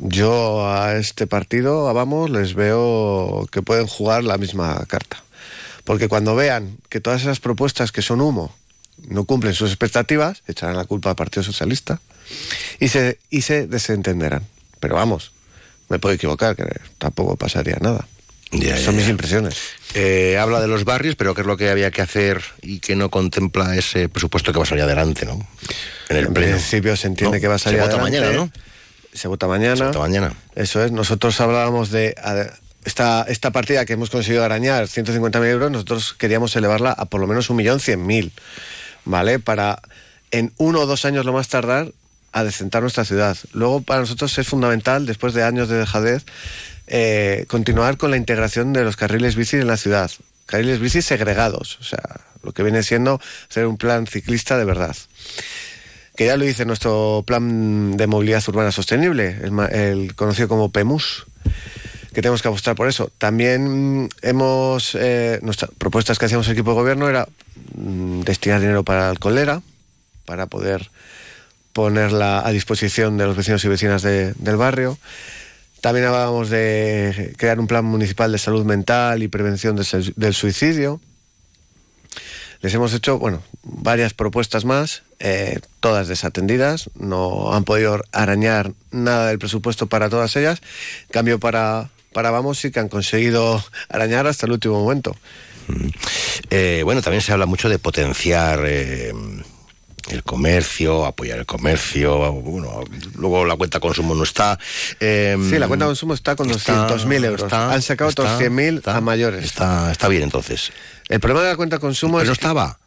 Yo a este partido, a Vamos, les veo que pueden jugar la misma carta. Porque cuando vean que todas esas propuestas que son humo no cumplen sus expectativas, echarán la culpa al Partido Socialista y se, y se desentenderán. Pero vamos, me puedo equivocar, que tampoco pasaría nada. Ya, ya, Son mis impresiones. Eh, habla de los barrios, pero ¿qué es lo que había que hacer y que no contempla ese presupuesto que va a salir adelante, ¿no? En el En pleno. principio se entiende No, que va a salir se vota adelante. mañana, ¿no? Se vota mañana. Se vota mañana. Eso es. Nosotros hablábamos de esta, esta partida que hemos conseguido arañar, 150.000 euros, nosotros queríamos elevarla a por lo menos 1.100.000, ¿vale? Para en uno o dos años lo más tardar a decentar nuestra ciudad. Luego para nosotros es fundamental, después de años de dejadez, eh, continuar con la integración de los carriles bici en la ciudad. Carriles bici segregados, o sea, lo que viene siendo hacer un plan ciclista de verdad que ya lo dice nuestro plan de movilidad urbana sostenible, el, conocido como PEMUS, que tenemos que apostar por eso. También mm, hemos, eh, nuestras propuestas que hacíamos el equipo de gobierno era mm, destinar dinero para el colera, para poder ponerla a disposición de los vecinos y vecinas de- del barrio. También hablábamos de crear un plan municipal de salud mental y prevención del suicidio. Les hemos hecho, bueno, varias propuestas más, eh, todas desatendidas, no han podido arañar nada del presupuesto para todas ellas. En cambio, para, para Vamos sí que han conseguido [LAUGHS] arañar hasta el último momento. Eh, bueno, también se habla mucho de potenciar eh, el comercio, apoyar el comercio. Bueno, luego la cuenta consumo no está. eh, Sí, la cuenta consumo está con está- 200.000 euros. está- han sacado está- otros 100.000 está- a mayores. Está, está bien entonces. El problema de la cuenta de consumo Pero es no estaba.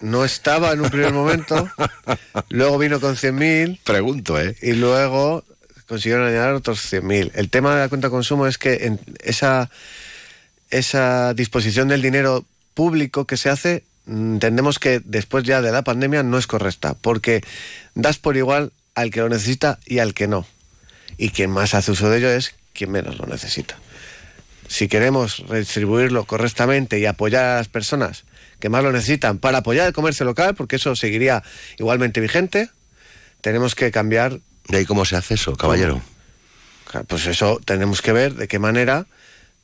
no estaba en un primer momento, [LAUGHS] luego vino con 100.000 Pregunto, ¿eh? y luego consiguieron añadir otros 100.000. El tema de la cuenta de consumo es que en esa, esa disposición del dinero público que se hace, mm, entendemos que después ya de la pandemia no es correcta, porque das por igual al que lo necesita y al que no. Y quien más hace uso de ello es quien menos lo necesita. Si queremos redistribuirlo correctamente y apoyar a las personas que más lo necesitan para apoyar el comercio local, porque eso seguiría igualmente vigente, tenemos que cambiar ¿De ahí cómo se hace eso, caballero? Pues eso tenemos que ver de qué manera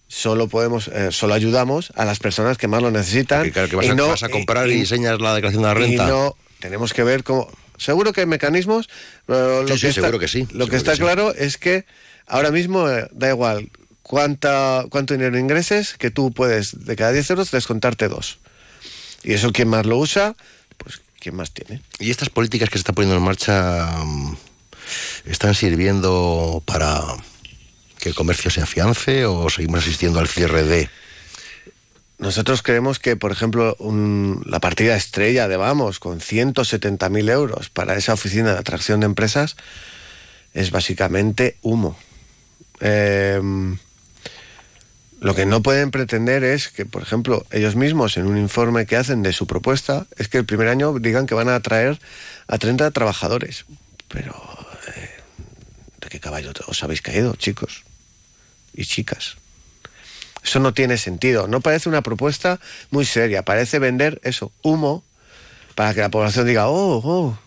solo podemos, eh, solo ayudamos a las personas que más lo necesitan. Claro, que vas, y a, no- vas a comprar y, enseñas la declaración de la y renta. no tenemos que ver cómo. Seguro que hay mecanismos. lo Sí, que sí, está- seguro que sí, Lo seguro que que está sí. claro es que ahora mismo eh, da igual cuánta, cuánto dinero ingreses, que tú puedes de cada 10 euros descontarte dos. Y eso quien más lo usa, pues quien más tiene. ¿Y estas políticas que se están poniendo en marcha mm, están sirviendo para que el comercio se afiance o seguimos asistiendo al cierre de... Nosotros creemos que, por ejemplo, un- la partida estrella de Vamos, con 170.000 euros para esa oficina de atracción de empresas, es básicamente humo. Em, lo que no pueden pretender es que, por ejemplo, ellos mismos en un informe que hacen de su propuesta, es que el primer año digan que van a atraer a 30 trabajadores. Pero, eh, ¿de qué caballo os habéis caído, chicos y chicas? Eso no tiene sentido. No parece una propuesta muy seria. Parece vender eso, humo, para que la población diga, oh, oh,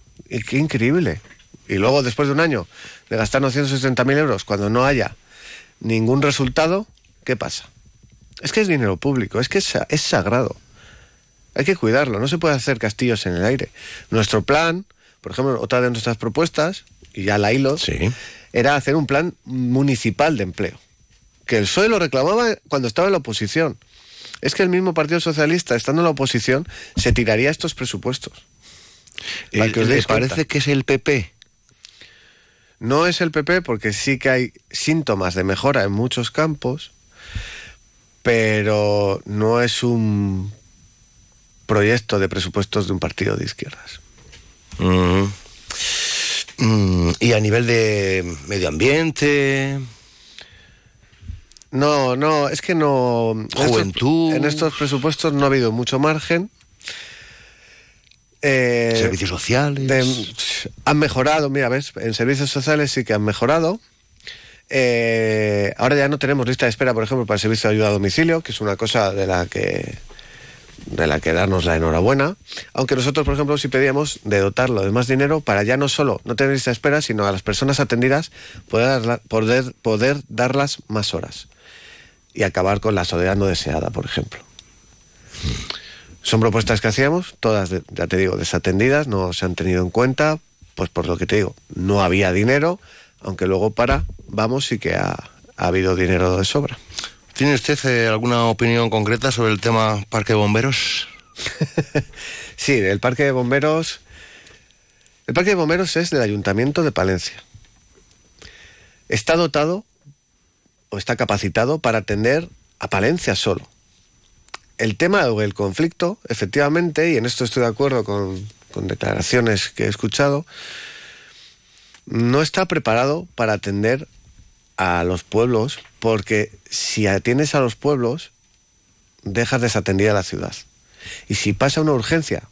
qué increíble. Y luego, después de un año de gastarnos 160.000 euros, cuando no haya ningún resultado, ¿qué pasa? Es que es dinero público, es que es, es sagrado. Hay que cuidarlo, no se puede hacer castillos en el aire. Nuestro plan, por ejemplo, otra de nuestras propuestas, y ya la hilo, era hacer un plan municipal de empleo que el PSOE lo reclamaba cuando estaba en la oposición. Es que el mismo Partido Socialista, estando en la oposición, se tiraría estos presupuestos. Para que os Eh, ¿Les parece que es el PP? No es el PP porque sí que hay síntomas de mejora en muchos campos, pero no es un proyecto de presupuestos de un partido de izquierdas. Mm. Mm, y a nivel de medio ambiente, No, no, es que no. en estos- Juventud. En estos, presupuestos no ha habido mucho margen. Eh, servicios sociales. de- han mejorado, mira, ves, en servicios sociales sí que han mejorado. Eh, ahora ya no tenemos lista de espera, por ejemplo, para el servicio de ayuda a domicilio, que es una cosa de la que de la que darnos la enhorabuena. Aunque nosotros, por ejemplo, sí pedíamos de dotarlo de más dinero para ya no solo no tener lista de espera, sino a las personas atendidas poder, poder, darlas más horas y acabar con la soledad no deseada, por ejemplo. Son propuestas que hacíamos, todas, ya te digo, desatendidas, no se han tenido en cuenta, pues por lo que te digo, no había dinero, aunque luego para, vamos, sí que ha, ha habido dinero de sobra. ¿Tiene usted eh, alguna opinión concreta sobre el tema Parque de Bomberos? [LAUGHS] Sí, el parque de bomberos. El parque de bomberos es del ayuntamiento de Palencia. está dotado o está capacitado para atender a Palencia solo. El tema o el conflicto, efectivamente, y en esto estoy de acuerdo con, con declaraciones que he escuchado, no está preparado para atender a los pueblos, porque si atiendes a los pueblos, dejas desatendida la ciudad. Y si pasa una urgencia,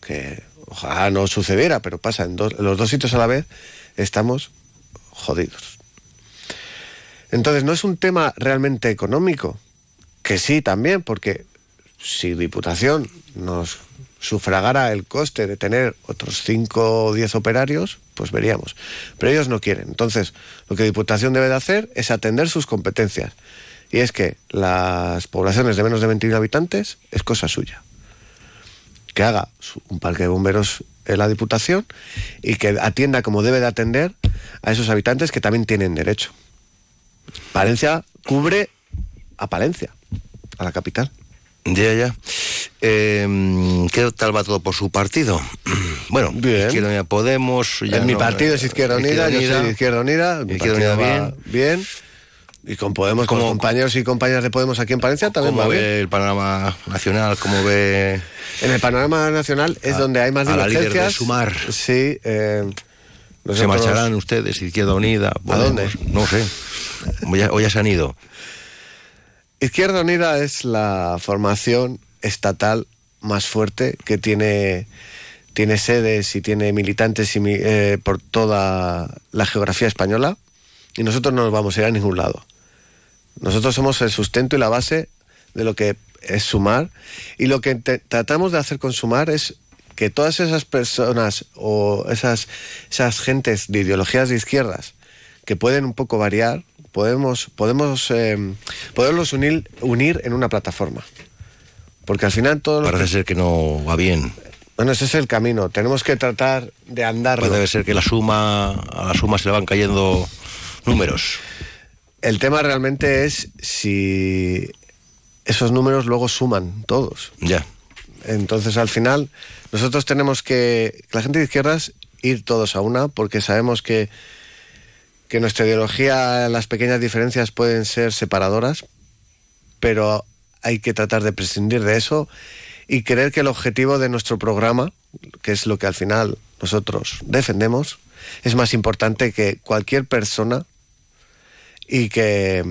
que ojalá no sucediera, pero pasa en, en los dos sitios a la vez, estamos jodidos. Entonces, no es un tema realmente económico, que sí también, porque si Diputación nos sufragara el coste de tener otros 5 o 10 operarios, pues veríamos. Pero ellos no quieren. Entonces, lo que Diputación debe de hacer es atender sus competencias. Y es que las poblaciones de menos de 21 habitantes es cosa suya. Que haga un parque de bomberos en la Diputación y que atienda como debe de atender a esos habitantes que también tienen derecho. Palencia cubre a Palencia, a la capital. Ya, ya. Eh, ¿Qué tal va todo por su partido? [CLEARS THROAT] Bueno, Izquierda Unida Podemos. ya en mi partido es Izquierda Unida, yo soy Izquierda Unida. mi Izquierda Unida va bien. Y con Podemos, con compañeros y compañeras de Podemos aquí en Palencia también ¿Cómo va ve bien. el panorama nacional? ¿Cómo ve...? En el panorama nacional es A- donde hay más a la líder de divergencias. Sumar. Sí. eh, ¿Se marcharán ustedes, Izquierda Unida? dónde? No sé. O ya, o ya se han ido. Izquierda Unida es la formación estatal más fuerte que tiene, tiene sedes y tiene militantes eh, por toda la geografía española y nosotros no nos vamos a ir a ningún lado. Nosotros somos el sustento y la base de lo que es sumar y lo que tratamos de hacer con sumar es que todas esas personas o esas, esas gentes de ideologías de izquierdas que pueden un poco variar, podemos, podemos eh, poderlos unir, unir en una plataforma. Porque al final todo Parece que- ser que no va bien. Bueno, ese es el camino. Tenemos que tratar de andarlo. Puede ser que la suma, a la suma se le van cayendo números. El tema realmente es si esos números luego suman todos. Ya. Entonces, al final, nosotros tenemos que, la gente de izquierdas, ir todos a una, porque sabemos que, que nuestra ideología, las pequeñas diferencias pueden ser separadoras, pero hay que tratar de prescindir de eso y creer que el objetivo de nuestro programa, que es lo que al final nosotros defendemos, es más importante que cualquier persona y que,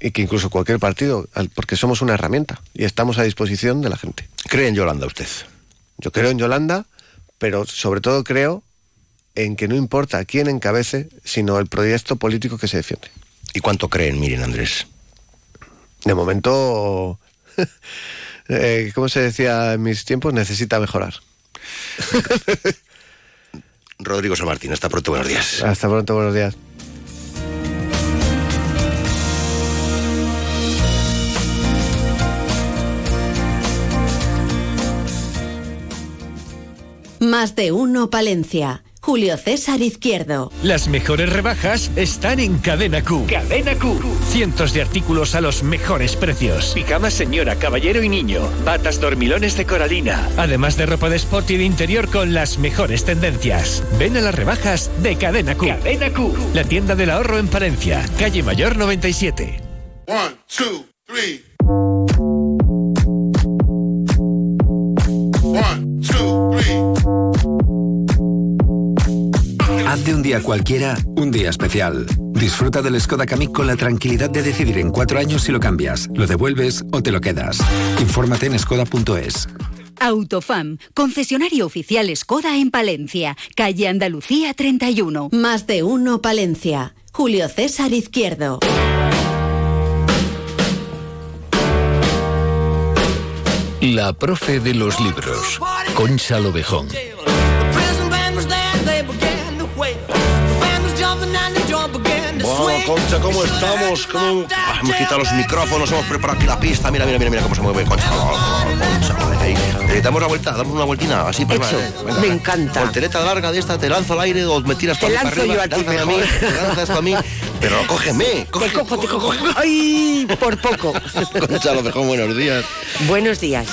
y que incluso cualquier partido, porque somos una herramienta y estamos a disposición de la gente. ¿Cree en Yolanda usted? Yo creo en Yolanda, pero sobre todo creo en que no importa quién encabece, sino el proyecto político que se defiende. ¿Y cuánto creen, miren Andrés? De momento, [LAUGHS] eh, ¿cómo se decía en mis tiempos? Necesita mejorar. [LAUGHS] Rodrigo San Martín, hasta pronto, buenos días. Hasta pronto, buenos días. Más de uno Palencia. Julio César Izquierdo. Las mejores rebajas están en Cadena Q. Cadena Q. Cientos de artículos a los mejores precios. Pijamas señora, caballero y niño. Batas dormilones de coralina. Además de ropa de sport y de interior con las mejores tendencias. Ven a las rebajas de Cadena Q. Cadena Q. La tienda del ahorro en Palencia. Calle Mayor 97. One, two, three. One, two, Haz de un día cualquiera un día especial. Disfruta del Skoda Kamiq con la tranquilidad de decidir en cuatro años si lo cambias, lo devuelves o te lo quedas. Infórmate en skoda.es. Autofam, concesionario oficial Skoda en Palencia, calle Andalucía 31. Más de uno Palencia. Julio César Izquierdo. La profe de los libros. Concha Lobejón. Bueno, Concha, ¿cómo estamos? ¿Cómo... Ah, hemos quitado los micrófonos, hemos preparado aquí la pista. Mira, mira, mira, mira cómo se mueve Concha. Concha, ahí. Eh, damos una vuelta, damos una vueltina, así pues, vale, venga, me encanta. Voltereta larga de esta, te lanzo al aire o me tiras tú Te lanzo arriba, yo a ti a mí, te lanzas [LAUGHS] a mí. Pero cógeme, Te cojo, te cojo. ¡Ay! Por poco. [LAUGHS] Concha, lo mejor, buenos días. Buenos días.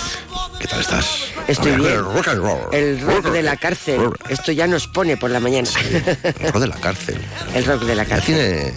¿Qué tal estás? Estoy El bien. rock and roll. El rock de la cárcel. Esto ya nos pone por la mañana. El rock de la cárcel. El rock de la Ya cárcel. tiene,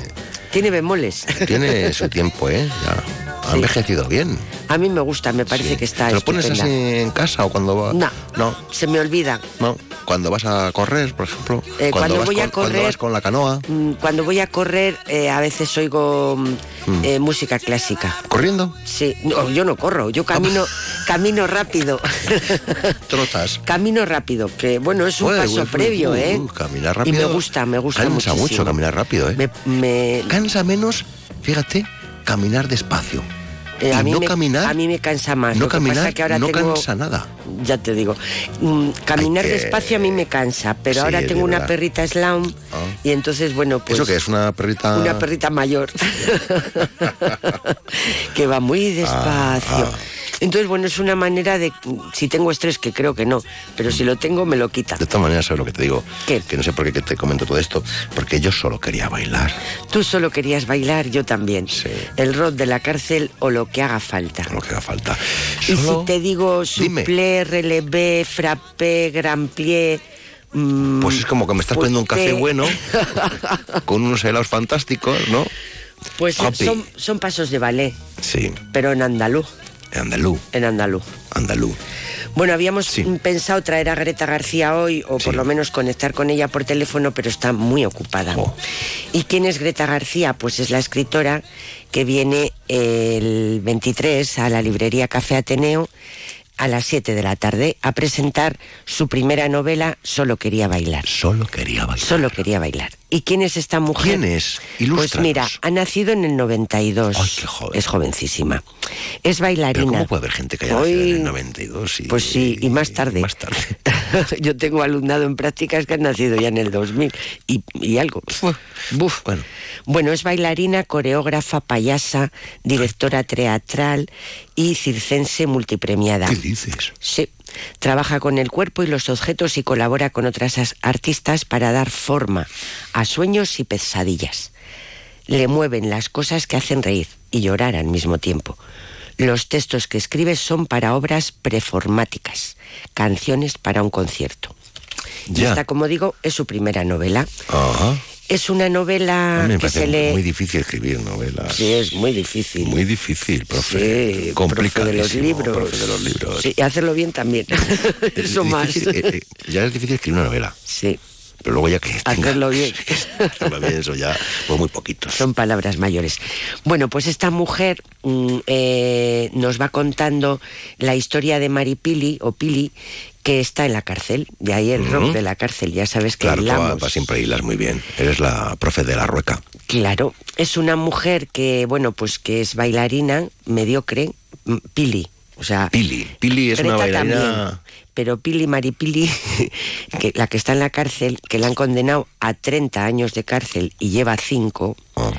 Tiene bemoles. tiene su tiempo, ¿eh? Ya. Ha envejecido bien. A mí me gusta, me parece que está ¿Te lo pones así en casa o cuando vas? No. No. Se me olvida. No. Cuando vas a correr, por ejemplo. Eh, cuando vas voy a con, Cuando correr- vas con la canoa. Mm, Cuando voy a correr, eh, a veces oigo mm, eh, música clásica. ¿Corriendo? Sí, no, yo no corro, yo camino, camino rápido. [LAUGHS] Trotas. camino rápido, que bueno, es un paso previo, ¿eh? Caminar Y rápido. me gusta, me gusta Cansa muchísimo. mucho caminar rápido, ¿eh? Cansa menos, fíjate, caminar despacio. Eh, a, mí no me, caminar. a mí me cansa más. no Lo que pasa caminar que ahora no tengo- cansa nada. Ya te digo, mm, caminar que- despacio a mí me cansa, pero Sí, ahora tengo una perrita slam y entonces, bueno, pues... ¿Eso que es una perrita? Una perrita mayor. [LAUGHS] [LAUGHS] que va muy despacio. Ah, Entonces, bueno, es una manera de... Si tengo estrés, que creo que no, pero si lo tengo, me lo quita. De todas maneras, ¿sabes lo que te digo? Que no sé por qué te comento todo esto, porque yo solo quería bailar. Tú solo querías bailar, yo también. El rock de la cárcel o lo que haga falta. Lo que haga falta. Y Solo- si te digo suplé, relevé, frappé, grand plié... mm, Pues es como que me estás poniendo un café bueno, [LAUGHS] con unos helados fantásticos, ¿no? Pues son pasos de ballet, Sí, pero en andaluz. Andalú, En andaluz. andalú. Bueno, habíamos pensado traer a Greta García hoy, o por lo menos conectar con ella por teléfono, pero está muy ocupada. ¿Y quién es Greta García? Pues es la escritora que viene el 23 a la librería Café Ateneo a las 7 de la tarde a presentar su primera novela, Solo quería bailar. Solo quería bailar. Solo quería bailar. ¿Y quién es esta mujer? ¿Quién es? Pues Ilústranos. mira, ha nacido en el 92. Ay, qué joven. Es jovencísima. Es bailarina. Pero ¿cómo puede haber gente que haya nacido en el 92 y... Pues sí, y más tarde. más tarde. [LAUGHS] Yo tengo alumnado en prácticas que han nacido ya en el 2000 y, y algo. Buf. Bueno. Bueno, es bailarina, coreógrafa, payasa, directora teatral y circense multipremiada. ¿Qué dices? Sí. Trabaja con el cuerpo y los objetos y colabora con otras as- artistas para dar forma a sueños y pesadillas. Le mueven las cosas que hacen reír y llorar al mismo tiempo. Los textos que escribe son para obras preformáticas, canciones para un concierto. Y Ya. esta, como digo, es su primera novela. Ajá. Es una novela me que se lee... muy difícil escribir novelas. Sí, es muy difícil. Muy difícil, profe. Sí, profe de los libros. profe de los libros. Sí, y hacerlo bien también. [LAUGHS] Es Eso más. difícil, eh, eh, ya es difícil escribir una novela. Sí. Pero luego ya que tenga- Hacerlo bien. [LAUGHS] hacerlo bien, eso ya, pues muy poquitos. Son palabras mayores. Bueno, pues esta mujer mm, eh, nos va contando la historia de Maripili o Pili, que está en la cárcel. De ahí el rock de la cárcel. Ya sabes que Claro, hablamos. vas siempre hilas muy bien. Eres la profe de la rueca. Claro, es una mujer que, bueno, pues que es bailarina, mediocre, mm, Pili. O sea, Pili. Pili es una bailarina... también, pero Pili Maripili, [LAUGHS] que la que está en la cárcel, que la han condenado a 30 años de cárcel y lleva 5, Oh.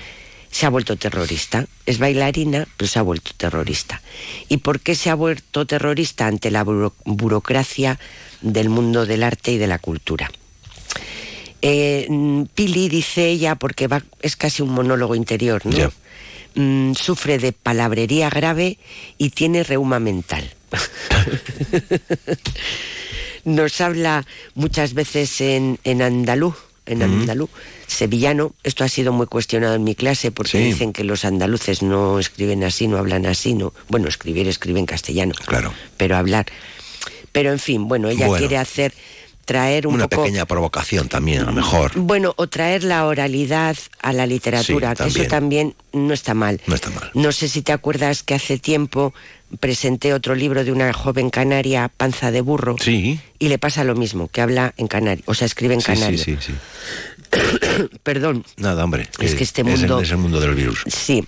se ha vuelto terrorista. Es bailarina, pero se ha vuelto terrorista. ¿Y por qué se ha vuelto terrorista ante la buro- burocracia del mundo del arte y de la cultura? Eh, Pili dice ella, porque va, es casi un monólogo interior, ¿no? Mm, sufre de palabrería grave y tiene reuma mental. [LAUGHS] Nos habla muchas veces en, en andaluz, en andaluz, sevillano. Esto ha sido muy cuestionado en mi clase porque Sí. dicen que los andaluces no escriben así, no hablan así, no. Bueno, escribir escriben castellano. Claro. Pero hablar. Pero en fin, bueno, ella Bueno. quiere hacer traer un Una poco pequeña provocación también, a lo mejor. bueno, o traer la oralidad a la literatura, Sí, que eso también no está mal. No está mal. No sé si te acuerdas que hace tiempo presenté otro libro de una joven canaria, Panza de Burro, Sí. y le pasa lo mismo, que habla en canario, o sea, escribe en Sí, sí, canario. sí, sí. [COUGHS] Perdón. Nada, hombre. Es eh, que este es el- mundo- Es el, mundo del virus. Sí.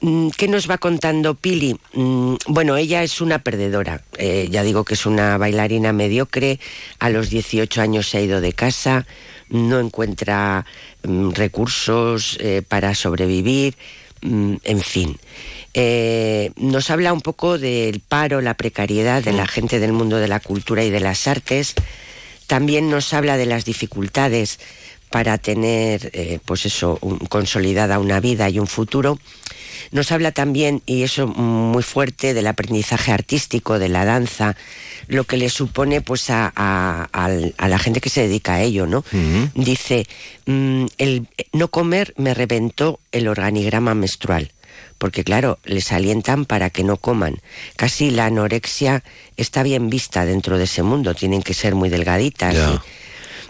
Mm, ¿Qué nos va contando Pili? Mm, Bueno, ella es una perdedora. Eh, ya digo que es una bailarina mediocre. A los 18 años se ha ido de casa. No encuentra mm, recursos eh, para sobrevivir. En fin. Eh, nos habla un poco del paro, la precariedad de la gente del mundo de la cultura y de las artes. También nos habla de las dificultades para tener, eh, pues eso, un- consolidada una vida y un futuro. Nos habla también, y eso muy fuerte, del aprendizaje artístico, de la danza, lo que le supone pues a, a- a la gente que se dedica a ello, ¿no? Dice, mm, el no comer me reventó el organigrama menstrual. Porque claro, les alientan para que no coman. Casi la anorexia está bien vista dentro de ese mundo, tienen que ser muy delgaditas.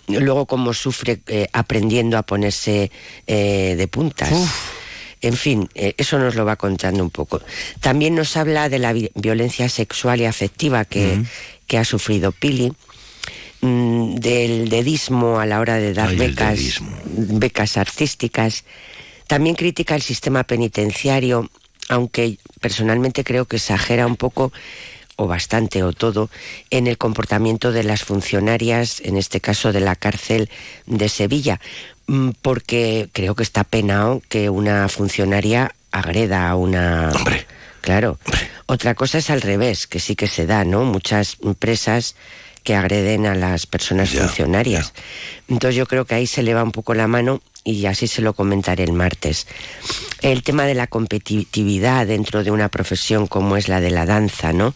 Luego como sufre eh, aprendiendo a ponerse eh, de puntas. En fin, eh, eso nos lo va contando un poco. También nos habla de la vi- violencia sexual y afectiva que, que ha sufrido Pili, mm, del dedismo a la hora de dar Ay, becas, becas artísticas. También critica el sistema penitenciario, aunque personalmente creo que exagera un poco o bastante o todo en el comportamiento de las funcionarias, en este caso de la cárcel de Sevilla, Mm, porque creo que está penado que una funcionaria agreda a una... Claro. Otra cosa es al revés, que sí que se da, ¿no? Muchas empresas que agreden a las personas funcionarias. Entonces yo creo que ahí se le va un poco la mano y así se lo comentaré el martes. El tema de la competitividad dentro de una profesión como es la de la danza, ¿no?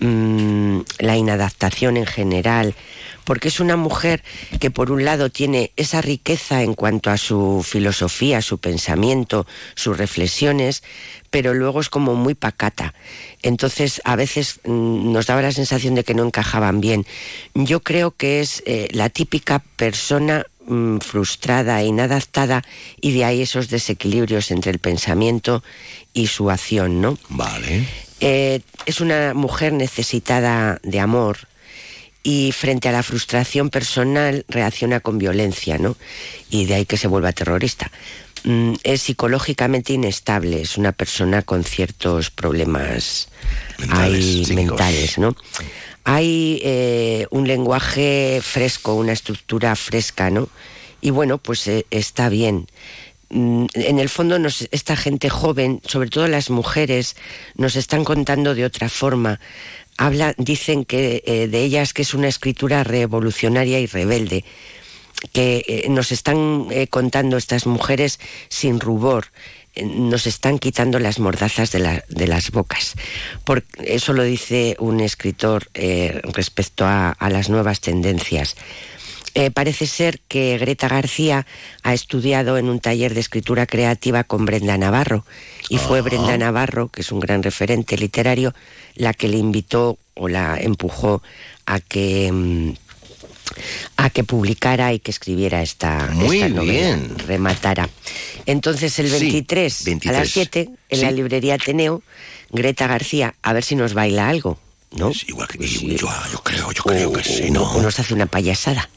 Mm, la inadaptación en general, porque es una mujer que por un lado tiene esa riqueza en cuanto a su filosofía, su pensamiento, sus reflexiones, pero luego es como muy pacata. Entonces a veces mm, nos daba la sensación de que no encajaban bien. Yo creo que es eh, la típica persona mm, frustrada e inadaptada y de ahí esos desequilibrios entre el pensamiento y su acción, ¿no? Vale. Eh, es una mujer necesitada de amor y frente a la frustración personal reacciona con violencia, ¿no? Y de ahí que se vuelva terrorista. Mm, es psicológicamente inestable, es una persona con ciertos problemas ahí mentales, ¿no? Hay eh, un lenguaje fresco, una estructura fresca, ¿no? Y bueno, pues eh, está bien. Mm, En el fondo, esta gente joven, sobre todo las mujeres, nos están contando de otra forma. Habla, dicen que eh, de ellas que es una escritura revolucionaria y rebelde que nos están contando estas mujeres sin rubor, nos están quitando las mordazas de, la- de las bocas. Por, eso lo dice un escritor eh, respecto a, a las nuevas tendencias. Eh, parece ser que Greta García ha estudiado en un taller de escritura creativa con Brenda Navarro y fue Brenda Navarro, que es un gran referente literario, la que le invitó o la empujó a que mm, a que publicara y que escribiera esta, Muy esta novela, bien. rematara. Entonces el Sí, 23, a 23. las 7 en la librería Ateneo, Greta García, a ver si nos baila algo, ¿no? igual que yo, yo creo, yo creo que sí, ¿no? O nos hace una payasada.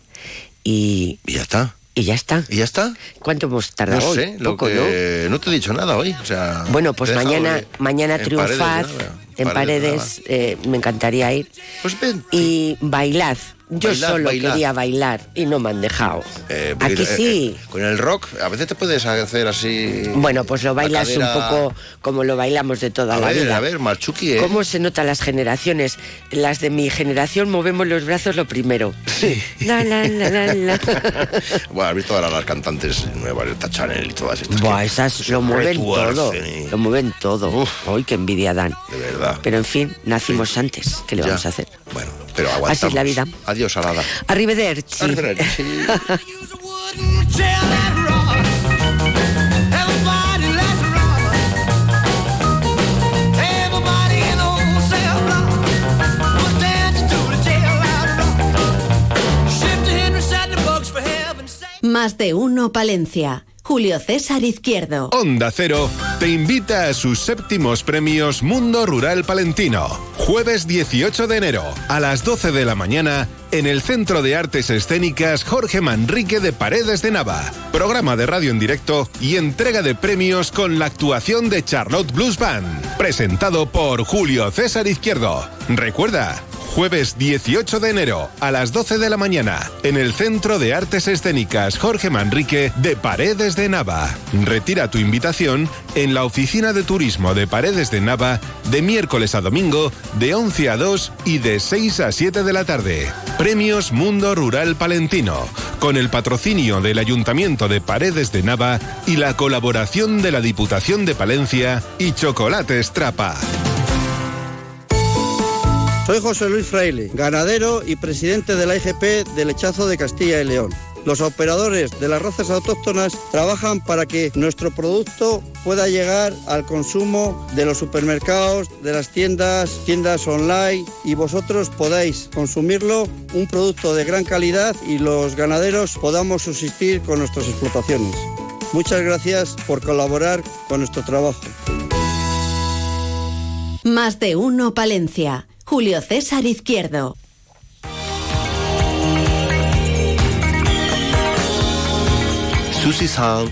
Y, y ya está. Y ya está. ¿Y ya está? ¿Cuánto hemos tardado No hoy? sé, lo Poco, que... ¿no? te he dicho nada hoy. O sea, Bueno, pues mañana, mañana paredes, nada. En Paredes, paredes, eh, me encantaría ir. Pues ven. Y bailad. Yo Bailad, solo bailad. quería bailar y no me han dejado. Eh, Aquí eh, sí. eh, con el rock a veces te puedes hacer así... Bueno, pues lo la bailas un poco como lo bailamos de toda A la ver, vida. a ver, Marchuki. ¿Cómo se notan las generaciones? Las de mi generación movemos los brazos lo primero. [LAUGHS] La, la, la, la, la. [LAUGHS] Bueno, has visto ahora las cantantes nuevas, esta Chanel y todas estas. Buah, esas lo mueven todo. Lo mueven todo. Uy, qué envidia dan. De verdad. Pero en fin, nacimos antes. ¿Qué le Ya. vamos a hacer? Bueno, pero aguantamos. Así es la vida. Adiós, Alada. Arrivederci. Arrivederci. [LAUGHS] Más de uno Palencia. Julio César Izquierdo. Onda Cero te invita a sus séptimos premios Mundo Rural Palentino. Jueves 18 de enero a las 12 de la mañana en el Centro de Artes Escénicas Jorge Manrique de Paredes de Nava. Programa de radio en directo y entrega de premios con la actuación de Charlotte Blues Band. Presentado por Julio César Izquierdo. Recuerda, Jueves 18 de enero a las 12 de la mañana en el Centro de Artes Escénicas Jorge Manrique de Paredes de Nava. Retira tu invitación en la oficina de turismo de Paredes de Nava de miércoles a domingo de 11 a 2 y de 6 a 7 de la tarde. Premios Mundo Rural Palentino con el patrocinio del Ayuntamiento de Paredes de Nava y la colaboración de la Diputación de Palencia y Chocolates Trapa. Soy José Luis Fraile, ganadero y presidente de la IGP del Lechazo de Castilla y León. Los operadores de las razas autóctonas trabajan para que nuestro producto pueda llegar al consumo de los supermercados, de las tiendas, tiendas online y vosotros podáis consumirlo, un producto de gran calidad y los ganaderos podamos subsistir con nuestras explotaciones. Muchas gracias por colaborar con nuestro trabajo. Más de uno Palencia. Julio César Izquierdo. Susi San,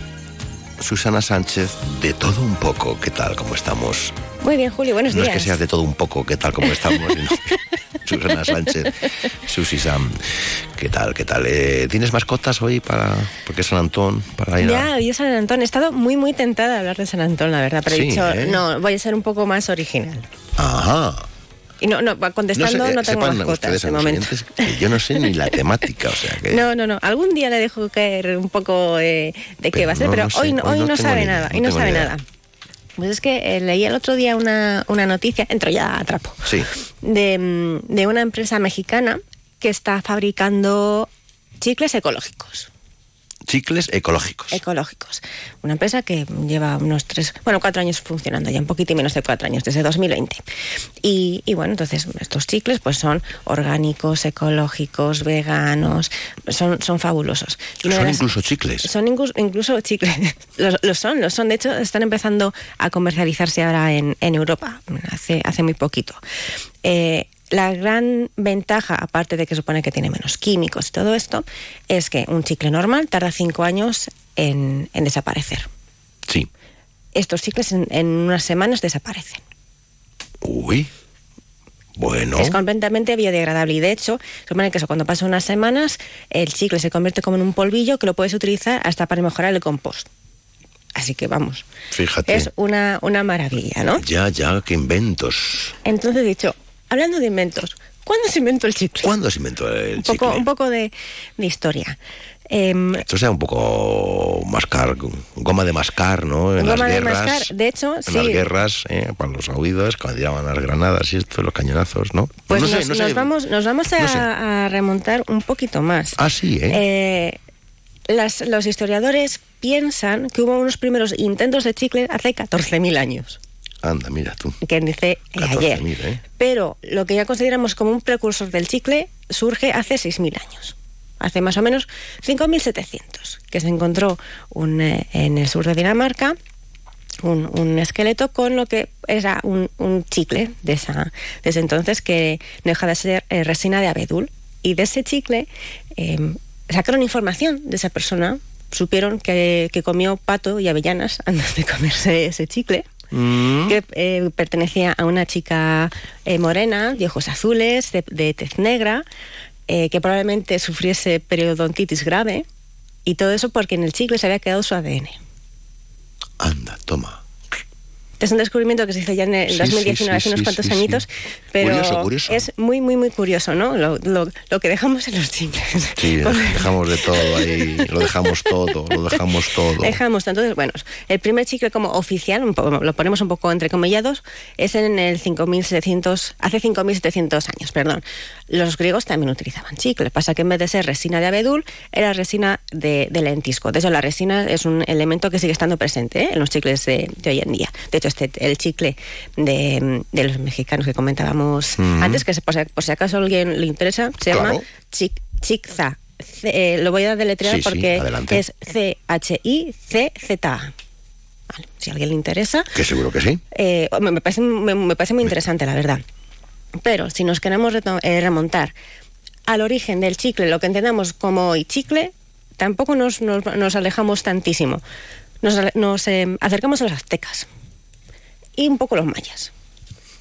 Susana Sánchez, de todo un poco, ¿qué tal? ¿Cómo estamos? Muy bien, Julio, buenos no días. es que seas de todo un poco, ¿qué tal? ¿Cómo estamos? [LAUGHS] Susana Sánchez, Susi Sam, ¿qué tal? ¿Qué tal? Eh, ¿Tienes mascotas hoy para, porque es San Antón, para ir a... Ya, hoy es San Antón. He estado muy, muy tentada de hablar de San Antón, la verdad, pero Sí, he dicho, ¿eh? no, voy a ser un poco más original. Ajá. Y no, no, contestando no, sé, eh, tengo mascotas de momento. yo no sé ni la [LAUGHS] temática, o sea que... No, no, no. Algún día le dejo caer un poco eh, de qué va a ser, no, pero no sé, hoy, no- hoy hoy no no, sabe idea, nada. no Hoy no sabe idea. nada. Pues es que eh, leí el otro día una, una noticia, entro ya a trapo, Sí. de, mm, de una empresa mexicana que está fabricando chicles ecológicos. Chicles ecológicos. ecológicos. Una empresa que lleva unos tres, bueno, cuatro años funcionando ya, un poquito menos de cuatro años, desde 2020. Y, y bueno, entonces estos chicles pues son orgánicos, ecológicos, veganos, son, son fabulosos. Y Son las- incluso chicles. son incluso, incluso chicles, [LAUGHS] los, los son, los son. De hecho, están empezando a comercializarse ahora en, en Europa, hace, hace muy poquito. Eh, la gran ventaja, aparte de que supone que tiene menos químicos y todo esto, es que un chicle normal tarda cinco años en, en desaparecer. Sí. Estos chicles en, en unas semanas desaparecen. Uy. Bueno. Es completamente biodegradable y de hecho, supone que eso, cuando pasan unas semanas, el chicle se convierte como en un polvillo que lo puedes utilizar hasta para mejorar el compost. Así que vamos, Fíjate. es una, una maravilla, ¿no? Ya, ya, qué inventos. Entonces he dicho, hablando de inventos, ¿cuándo se inventó el chicle? ¿Cuándo se inventó el Un chicle? poco, un poco de, de historia. Em, Esto sea un poco mascar, goma de mascar, ¿no? En Goma las de guerras. mascar, de hecho, en sí. las guerras, eh, para los oídos, cuando tiraban las granadas y esto, los cañonazos, ¿no? pues no sé, nos, no sé. nos vamos, nos vamos a, no sé. a remontar un poquito más. Ah, sí, ¿eh? Eh, las- los historiadores piensan que hubo unos primeros intentos de chicle hace 14.000 años, Anda, mira tú. que dice eh, ayer. 14.000, ¿eh? Pero lo que ya consideramos como un precursor del chicle surge hace 6.000 años. Hace más o menos 5.700, que se encontró un, eh, en el sur de Dinamarca un, un esqueleto con lo que era un, un chicle de, esa, de ese entonces que no deja de ser eh, resina de abedul. Y de ese chicle eh, sacaron información de esa persona, supieron que, que comió pato y avellanas antes de comerse ese chicle que eh, pertenecía a una chica eh, morena, de ojos azules, de, de tez negra, eh, que probablemente sufriese periodontitis grave, y todo eso porque en el chicle se había quedado su ADN. Anda, toma. Es un descubrimiento que se hizo ya en el Sí, 2019, sí, sí, hace unos cuantos añitos, pero Curioso, curioso. es muy, muy, muy curioso, ¿no? Lo, lo- lo que dejamos en los chicles. Sí, dejamos de todo ahí, lo dejamos todo, lo dejamos todo. Dejamos, entonces, bueno, el primer chicle como oficial, lo ponemos un poco entrecomillados, es en el 5700, hace 5700 años, perdón. Los griegos también utilizaban chicle, pasa que en vez de ser resina de abedul, era resina de, de lentisco. De hecho, la resina es un elemento que sigue estando presente ¿eh? en los chicles de, de hoy en día. De hecho, este, el chicle de, de los mexicanos que comentábamos Ujú. antes, que se- por si, por si acaso a alguien le interesa, se Claro. llama Chic- Chicza. C- eh, lo voy a deletrear Sí, porque es C-H-I-C-Z-A. Vale, si a alguien le interesa, Que seguro que sí. eh, me, me parece, me, me parece muy interesante, la verdad. Pero si nos queremos eh, remontar al origen del chicle, lo que entendamos como hoy chicle, tampoco nos, nos- nos alejamos tantísimo. Nos, eh, acercamos a los aztecas y un poco los mayas.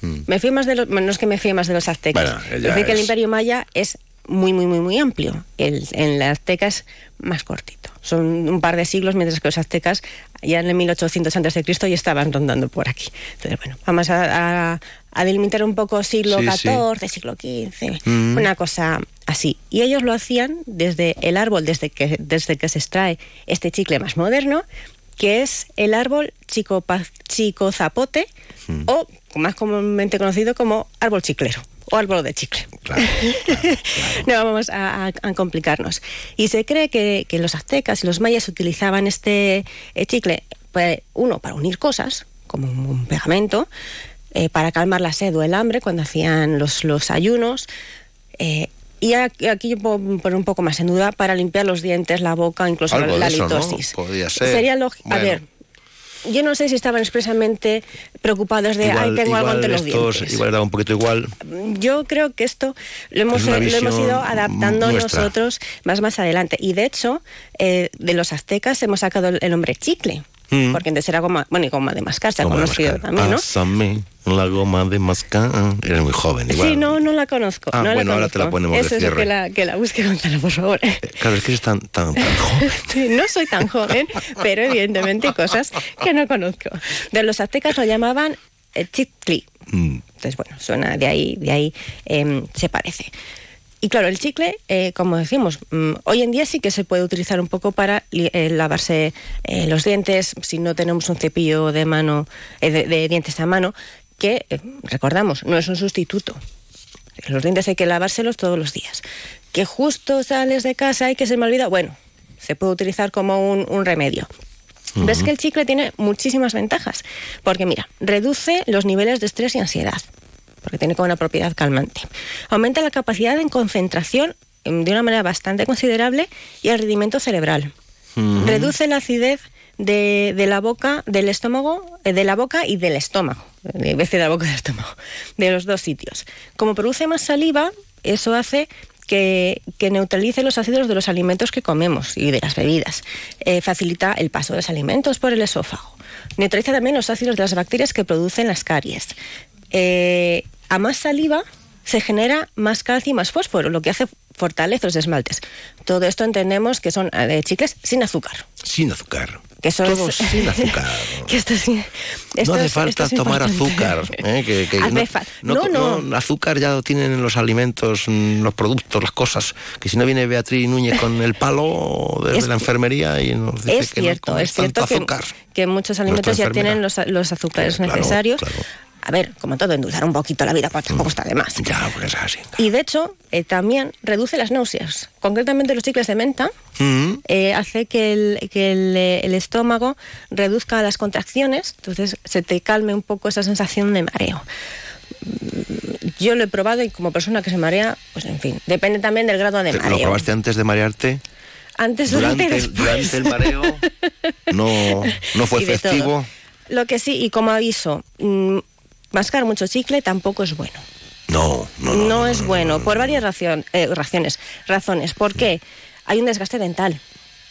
Me fui más de los, no es que me fui más de los aztecas. Bueno, es que el imperio maya es muy, muy, muy, muy amplio. El, en las aztecas más cortito. Son un par de siglos, mientras que los aztecas ya en el 1800 antes de Cristo ya estaban rondando por aquí. Entonces, bueno, vamos a, a- a delimitar un poco siglo XIV, sí. siglo XV, Mm. una cosa así. Y ellos lo hacían desde el árbol, desde que, desde que se extrae este chicle más moderno, que es el árbol chicopa- chicozapote o más comúnmente conocido como árbol chiclero o árbol de chicle. [LAUGHS] no vamos a, a- a complicarnos. Y se cree que, que los aztecas y los mayas utilizaban este eh, chicle, pues, uno, para unir cosas, como un pegamento, eh, para calmar la sed o el hambre cuando hacían los, los ayunos. eh, y aquí, yo puedo poner un poco más en duda para limpiar los dientes, la boca, incluso Algo la de eso, ¿no? litosis. Podría ser. Sería lógico. A Bueno. ver, yo no sé si estaban expresamente preocupados de, ay, tengo algo entre los estos, dientes. igual da un poquito igual. Yo creo que esto lo hemos, una lo hemos ido adaptando nuestra. nosotros más más adelante. Y de hecho, eh, de los aztecas hemos sacado el, el nombre chicle. Mm. Porque antes era goma, bueno, y goma de mascar, se ha de conocido también, ¿no? Pásame la goma de mascar. Eres muy joven, igual. Sí, no, no la conozco. Ah, no la bueno, ahora te la ponemos de Eso es cierre. que la, que la busque [LAUGHS] Gonzalo, por favor. Claro, es que eres tan, tan, tan [LAUGHS] joven. Sí, no soy tan joven, pero evidentemente hay cosas que no conozco. De los aztecas lo llamaban eh, chitli. Mm. Entonces, bueno, suena de ahí, de ahí em, se parece. Y claro, el chicle, eh, como decimos, mm, hoy en día sí que se puede utilizar un poco para eh, lavarse eh, los dientes si no tenemos un cepillo de mano, eh, de, de dientes a mano, que eh, recordamos, no es un sustituto. Los dientes hay que lavárselos todos los días. Que justo sales de casa y que se me olvida, bueno, se puede utilizar como un, un remedio. Pero es que el chicle tiene muchísimas ventajas, porque mira, reduce los niveles de estrés y ansiedad, porque tiene como una propiedad calmante. Aumenta la capacidad de concentración em, de una manera bastante considerable y el rendimiento cerebral. Reduce la acidez de, de la boca, del estómago, eh, de la boca y del estómago. En vez de la boca y del estómago, de los dos sitios. Como produce más saliva, eso hace que, que neutralice los ácidos de los alimentos que comemos y de las bebidas. Eh, facilita el paso de los alimentos por el esófago. Neutraliza también los ácidos de las bacterias que producen las caries. Eh, a más saliva se genera más calcio y más fósforo, lo que hace fortalece los esmaltes. Todo esto entendemos que son eh, chicles sin azúcar. Sin azúcar. Que eso Todo es- sin [LAUGHS] azúcar. que esto sí- esto no hace es- falta es tomar importante. azúcar. ¿eh? Que, que no, fa- no, no, no. azúcar ya lo tienen en los alimentos, los productos, las cosas. Que si no viene Beatriz Núñez con el palo desde Es- la enfermería y nos dice Es que no cierto, comas es cierto que, azúcar. que muchos alimentos ya tienen los, los azúcares Claro, necesarios. claro. A ver, como todo, endulzar un poquito la vida, pues tampoco está de más. Ya, pues es así. Y de hecho, eh, también reduce las náuseas. Concretamente los chicles de menta Mm. eh, hace que, el, que el, eh, el estómago reduzca las contracciones, entonces se te calme un poco esa sensación de mareo. Mm, Yo lo he probado y como persona que se marea, pues en fin, depende también del grado de ¿Te- ¿Lo mareo. probaste antes de marearte? Antes, Durante, durante el- durante el mareo [LAUGHS] no, no fue efectivo. todo. Lo que sí, y como aviso, mm, mascar mucho chicle tampoco es bueno. No, no, no. No, es bueno, por varias racion- eh, razones. razones. ¿Por qué? Hay un desgaste dental.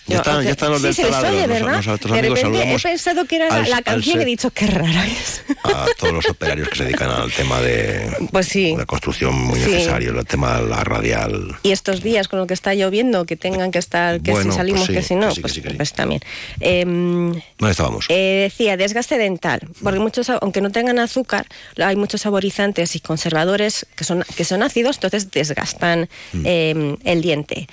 Ya están, ya están los sí, del se taladro. oye, Nos- ¿verdad? Nosotros de amigos repente he pensado que era la, al- la al canción y ser- he dicho, qué rara es. [LAUGHS] a todos los operarios que se dedican al tema de Pues sí. la construcción muy Sí. necesario, el tema de la radial. Y estos días con lo que está lloviendo, que tengan que estar, que Bueno, si salimos, pues sí, que si no, que pues, sí, que sí. pues también. Em, ¿Dónde estábamos? Eh, decía, desgaste dental, porque muchos, aunque no tengan azúcar, hay muchos saborizantes y conservadores que son, que son ácidos, entonces desgastan Mm. eh, el diente.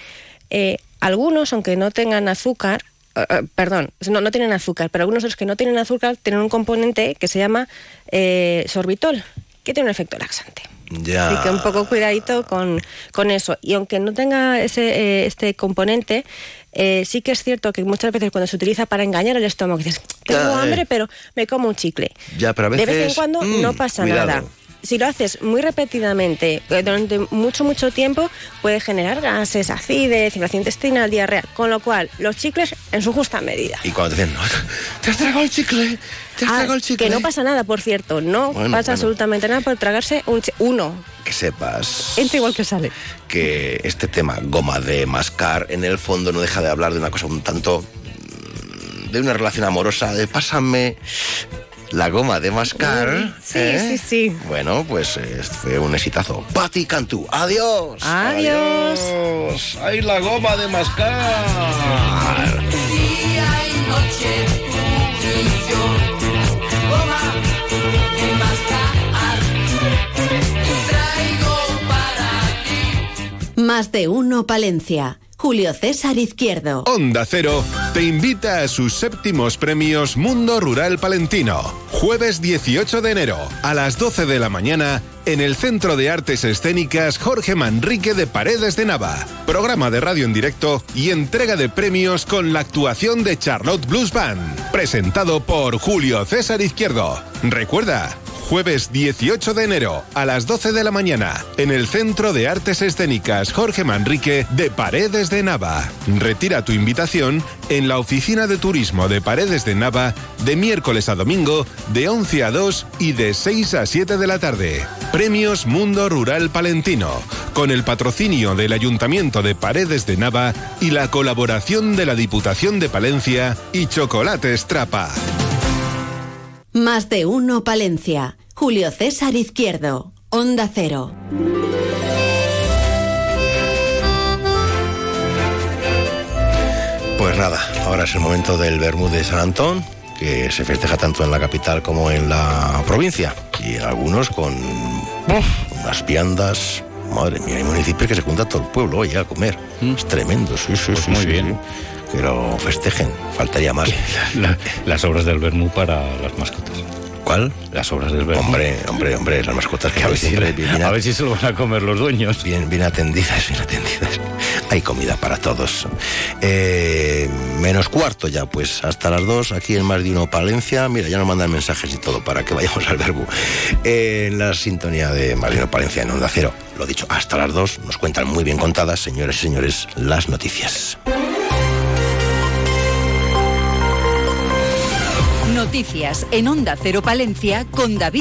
Eh, algunos, aunque no tengan azúcar, eh, eh, perdón, no, no tienen azúcar, pero algunos de los que no tienen azúcar tienen un componente que se llama eh, sorbitol, que tiene un efecto laxante. Ya. Así que un poco cuidadito con, con eso. Y aunque no tenga ese, eh, este componente, eh, sí que es cierto que muchas veces cuando se utiliza para engañar el estómago, dices, tengo eh. hambre, pero me como un chicle. Ya, pero a veces. de vez en cuando mm, no pasa cuidado. nada. Si lo haces muy repetidamente, eh, durante mucho, mucho tiempo, puede generar gases, acidez, inflamación intestinal, diarrea. Con lo cual, los chicles en su justa medida. Y cuando te dicen, "No, te has tragado el chicle, te has Ah, tragado el chicle. que no pasa nada, por cierto. No Bueno, pasa bueno. absolutamente nada por tragarse un uno. Que sepas Entra igual que sale. que este tema, goma de mascar, en el fondo no deja de hablar de una cosa un tanto. mm, de una relación amorosa, de pásame La goma de mascar. Sí, ¿eh? sí, sí. Bueno, pues eh, fue un exitazo. Pati Cantú, adiós. Adiós. Adiós. ¡Ay, la goma de mascar! Día y noche tú y yo, goma de mascar, y traigo para ti. Más de uno Palencia. Julio César Izquierdo. Onda Cero te invita a sus séptimos premios Mundo Rural Palentino. Jueves 18 de enero a las 12 de la mañana en el Centro de Artes Escénicas Jorge Manrique de Paredes de Nava. Programa de radio en directo y entrega de premios con la actuación de Charlotte Blues Band. Presentado por Julio César Izquierdo. Recuerda, Jueves 18 de enero a las 12 de la mañana en el Centro de Artes Escénicas Jorge Manrique de Paredes de Nava. Retira tu invitación en la Oficina de Turismo de Paredes de Nava de miércoles a domingo de 11 a 2 y de 6 a 7 de la tarde. Premios Mundo Rural Palentino con el patrocinio del Ayuntamiento de Paredes de Nava y la colaboración de la Diputación de Palencia y Chocolate Trapa. Más de uno Palencia. Julio César Izquierdo. Onda Cero. Pues nada, ahora es el momento del Bermú de San Antón, que se festeja tanto en la capital como en la provincia. Y algunos con unas viandas. Madre mía, hay municipios que se junta todo el pueblo hoy a comer. Es tremendo, sí, sí, sí. muy sí, bien. sí. Que lo festejen, faltaría más. [LAUGHS] La- las obras del Bermú para las mascotas. ¿Cuál? Las obras del Bermú. Hombre, hombre, hombre, las mascotas que a, [LAUGHS] ver si, bien, a ver si se lo van a comer los dueños. bien, bien atendidas, bien atendidas. Hay comida para todos. Eh, menos cuarto ya, pues hasta las dos, aquí en Más de Uno Palencia. Mira, ya nos mandan mensajes y todo para que vayamos al verbo. en la sintonía de Más de Uno Palencia en Onda Cero. Lo dicho, hasta las dos nos cuentan muy bien contadas, señores y señores, las noticias. Noticias en Onda Cero Palencia con David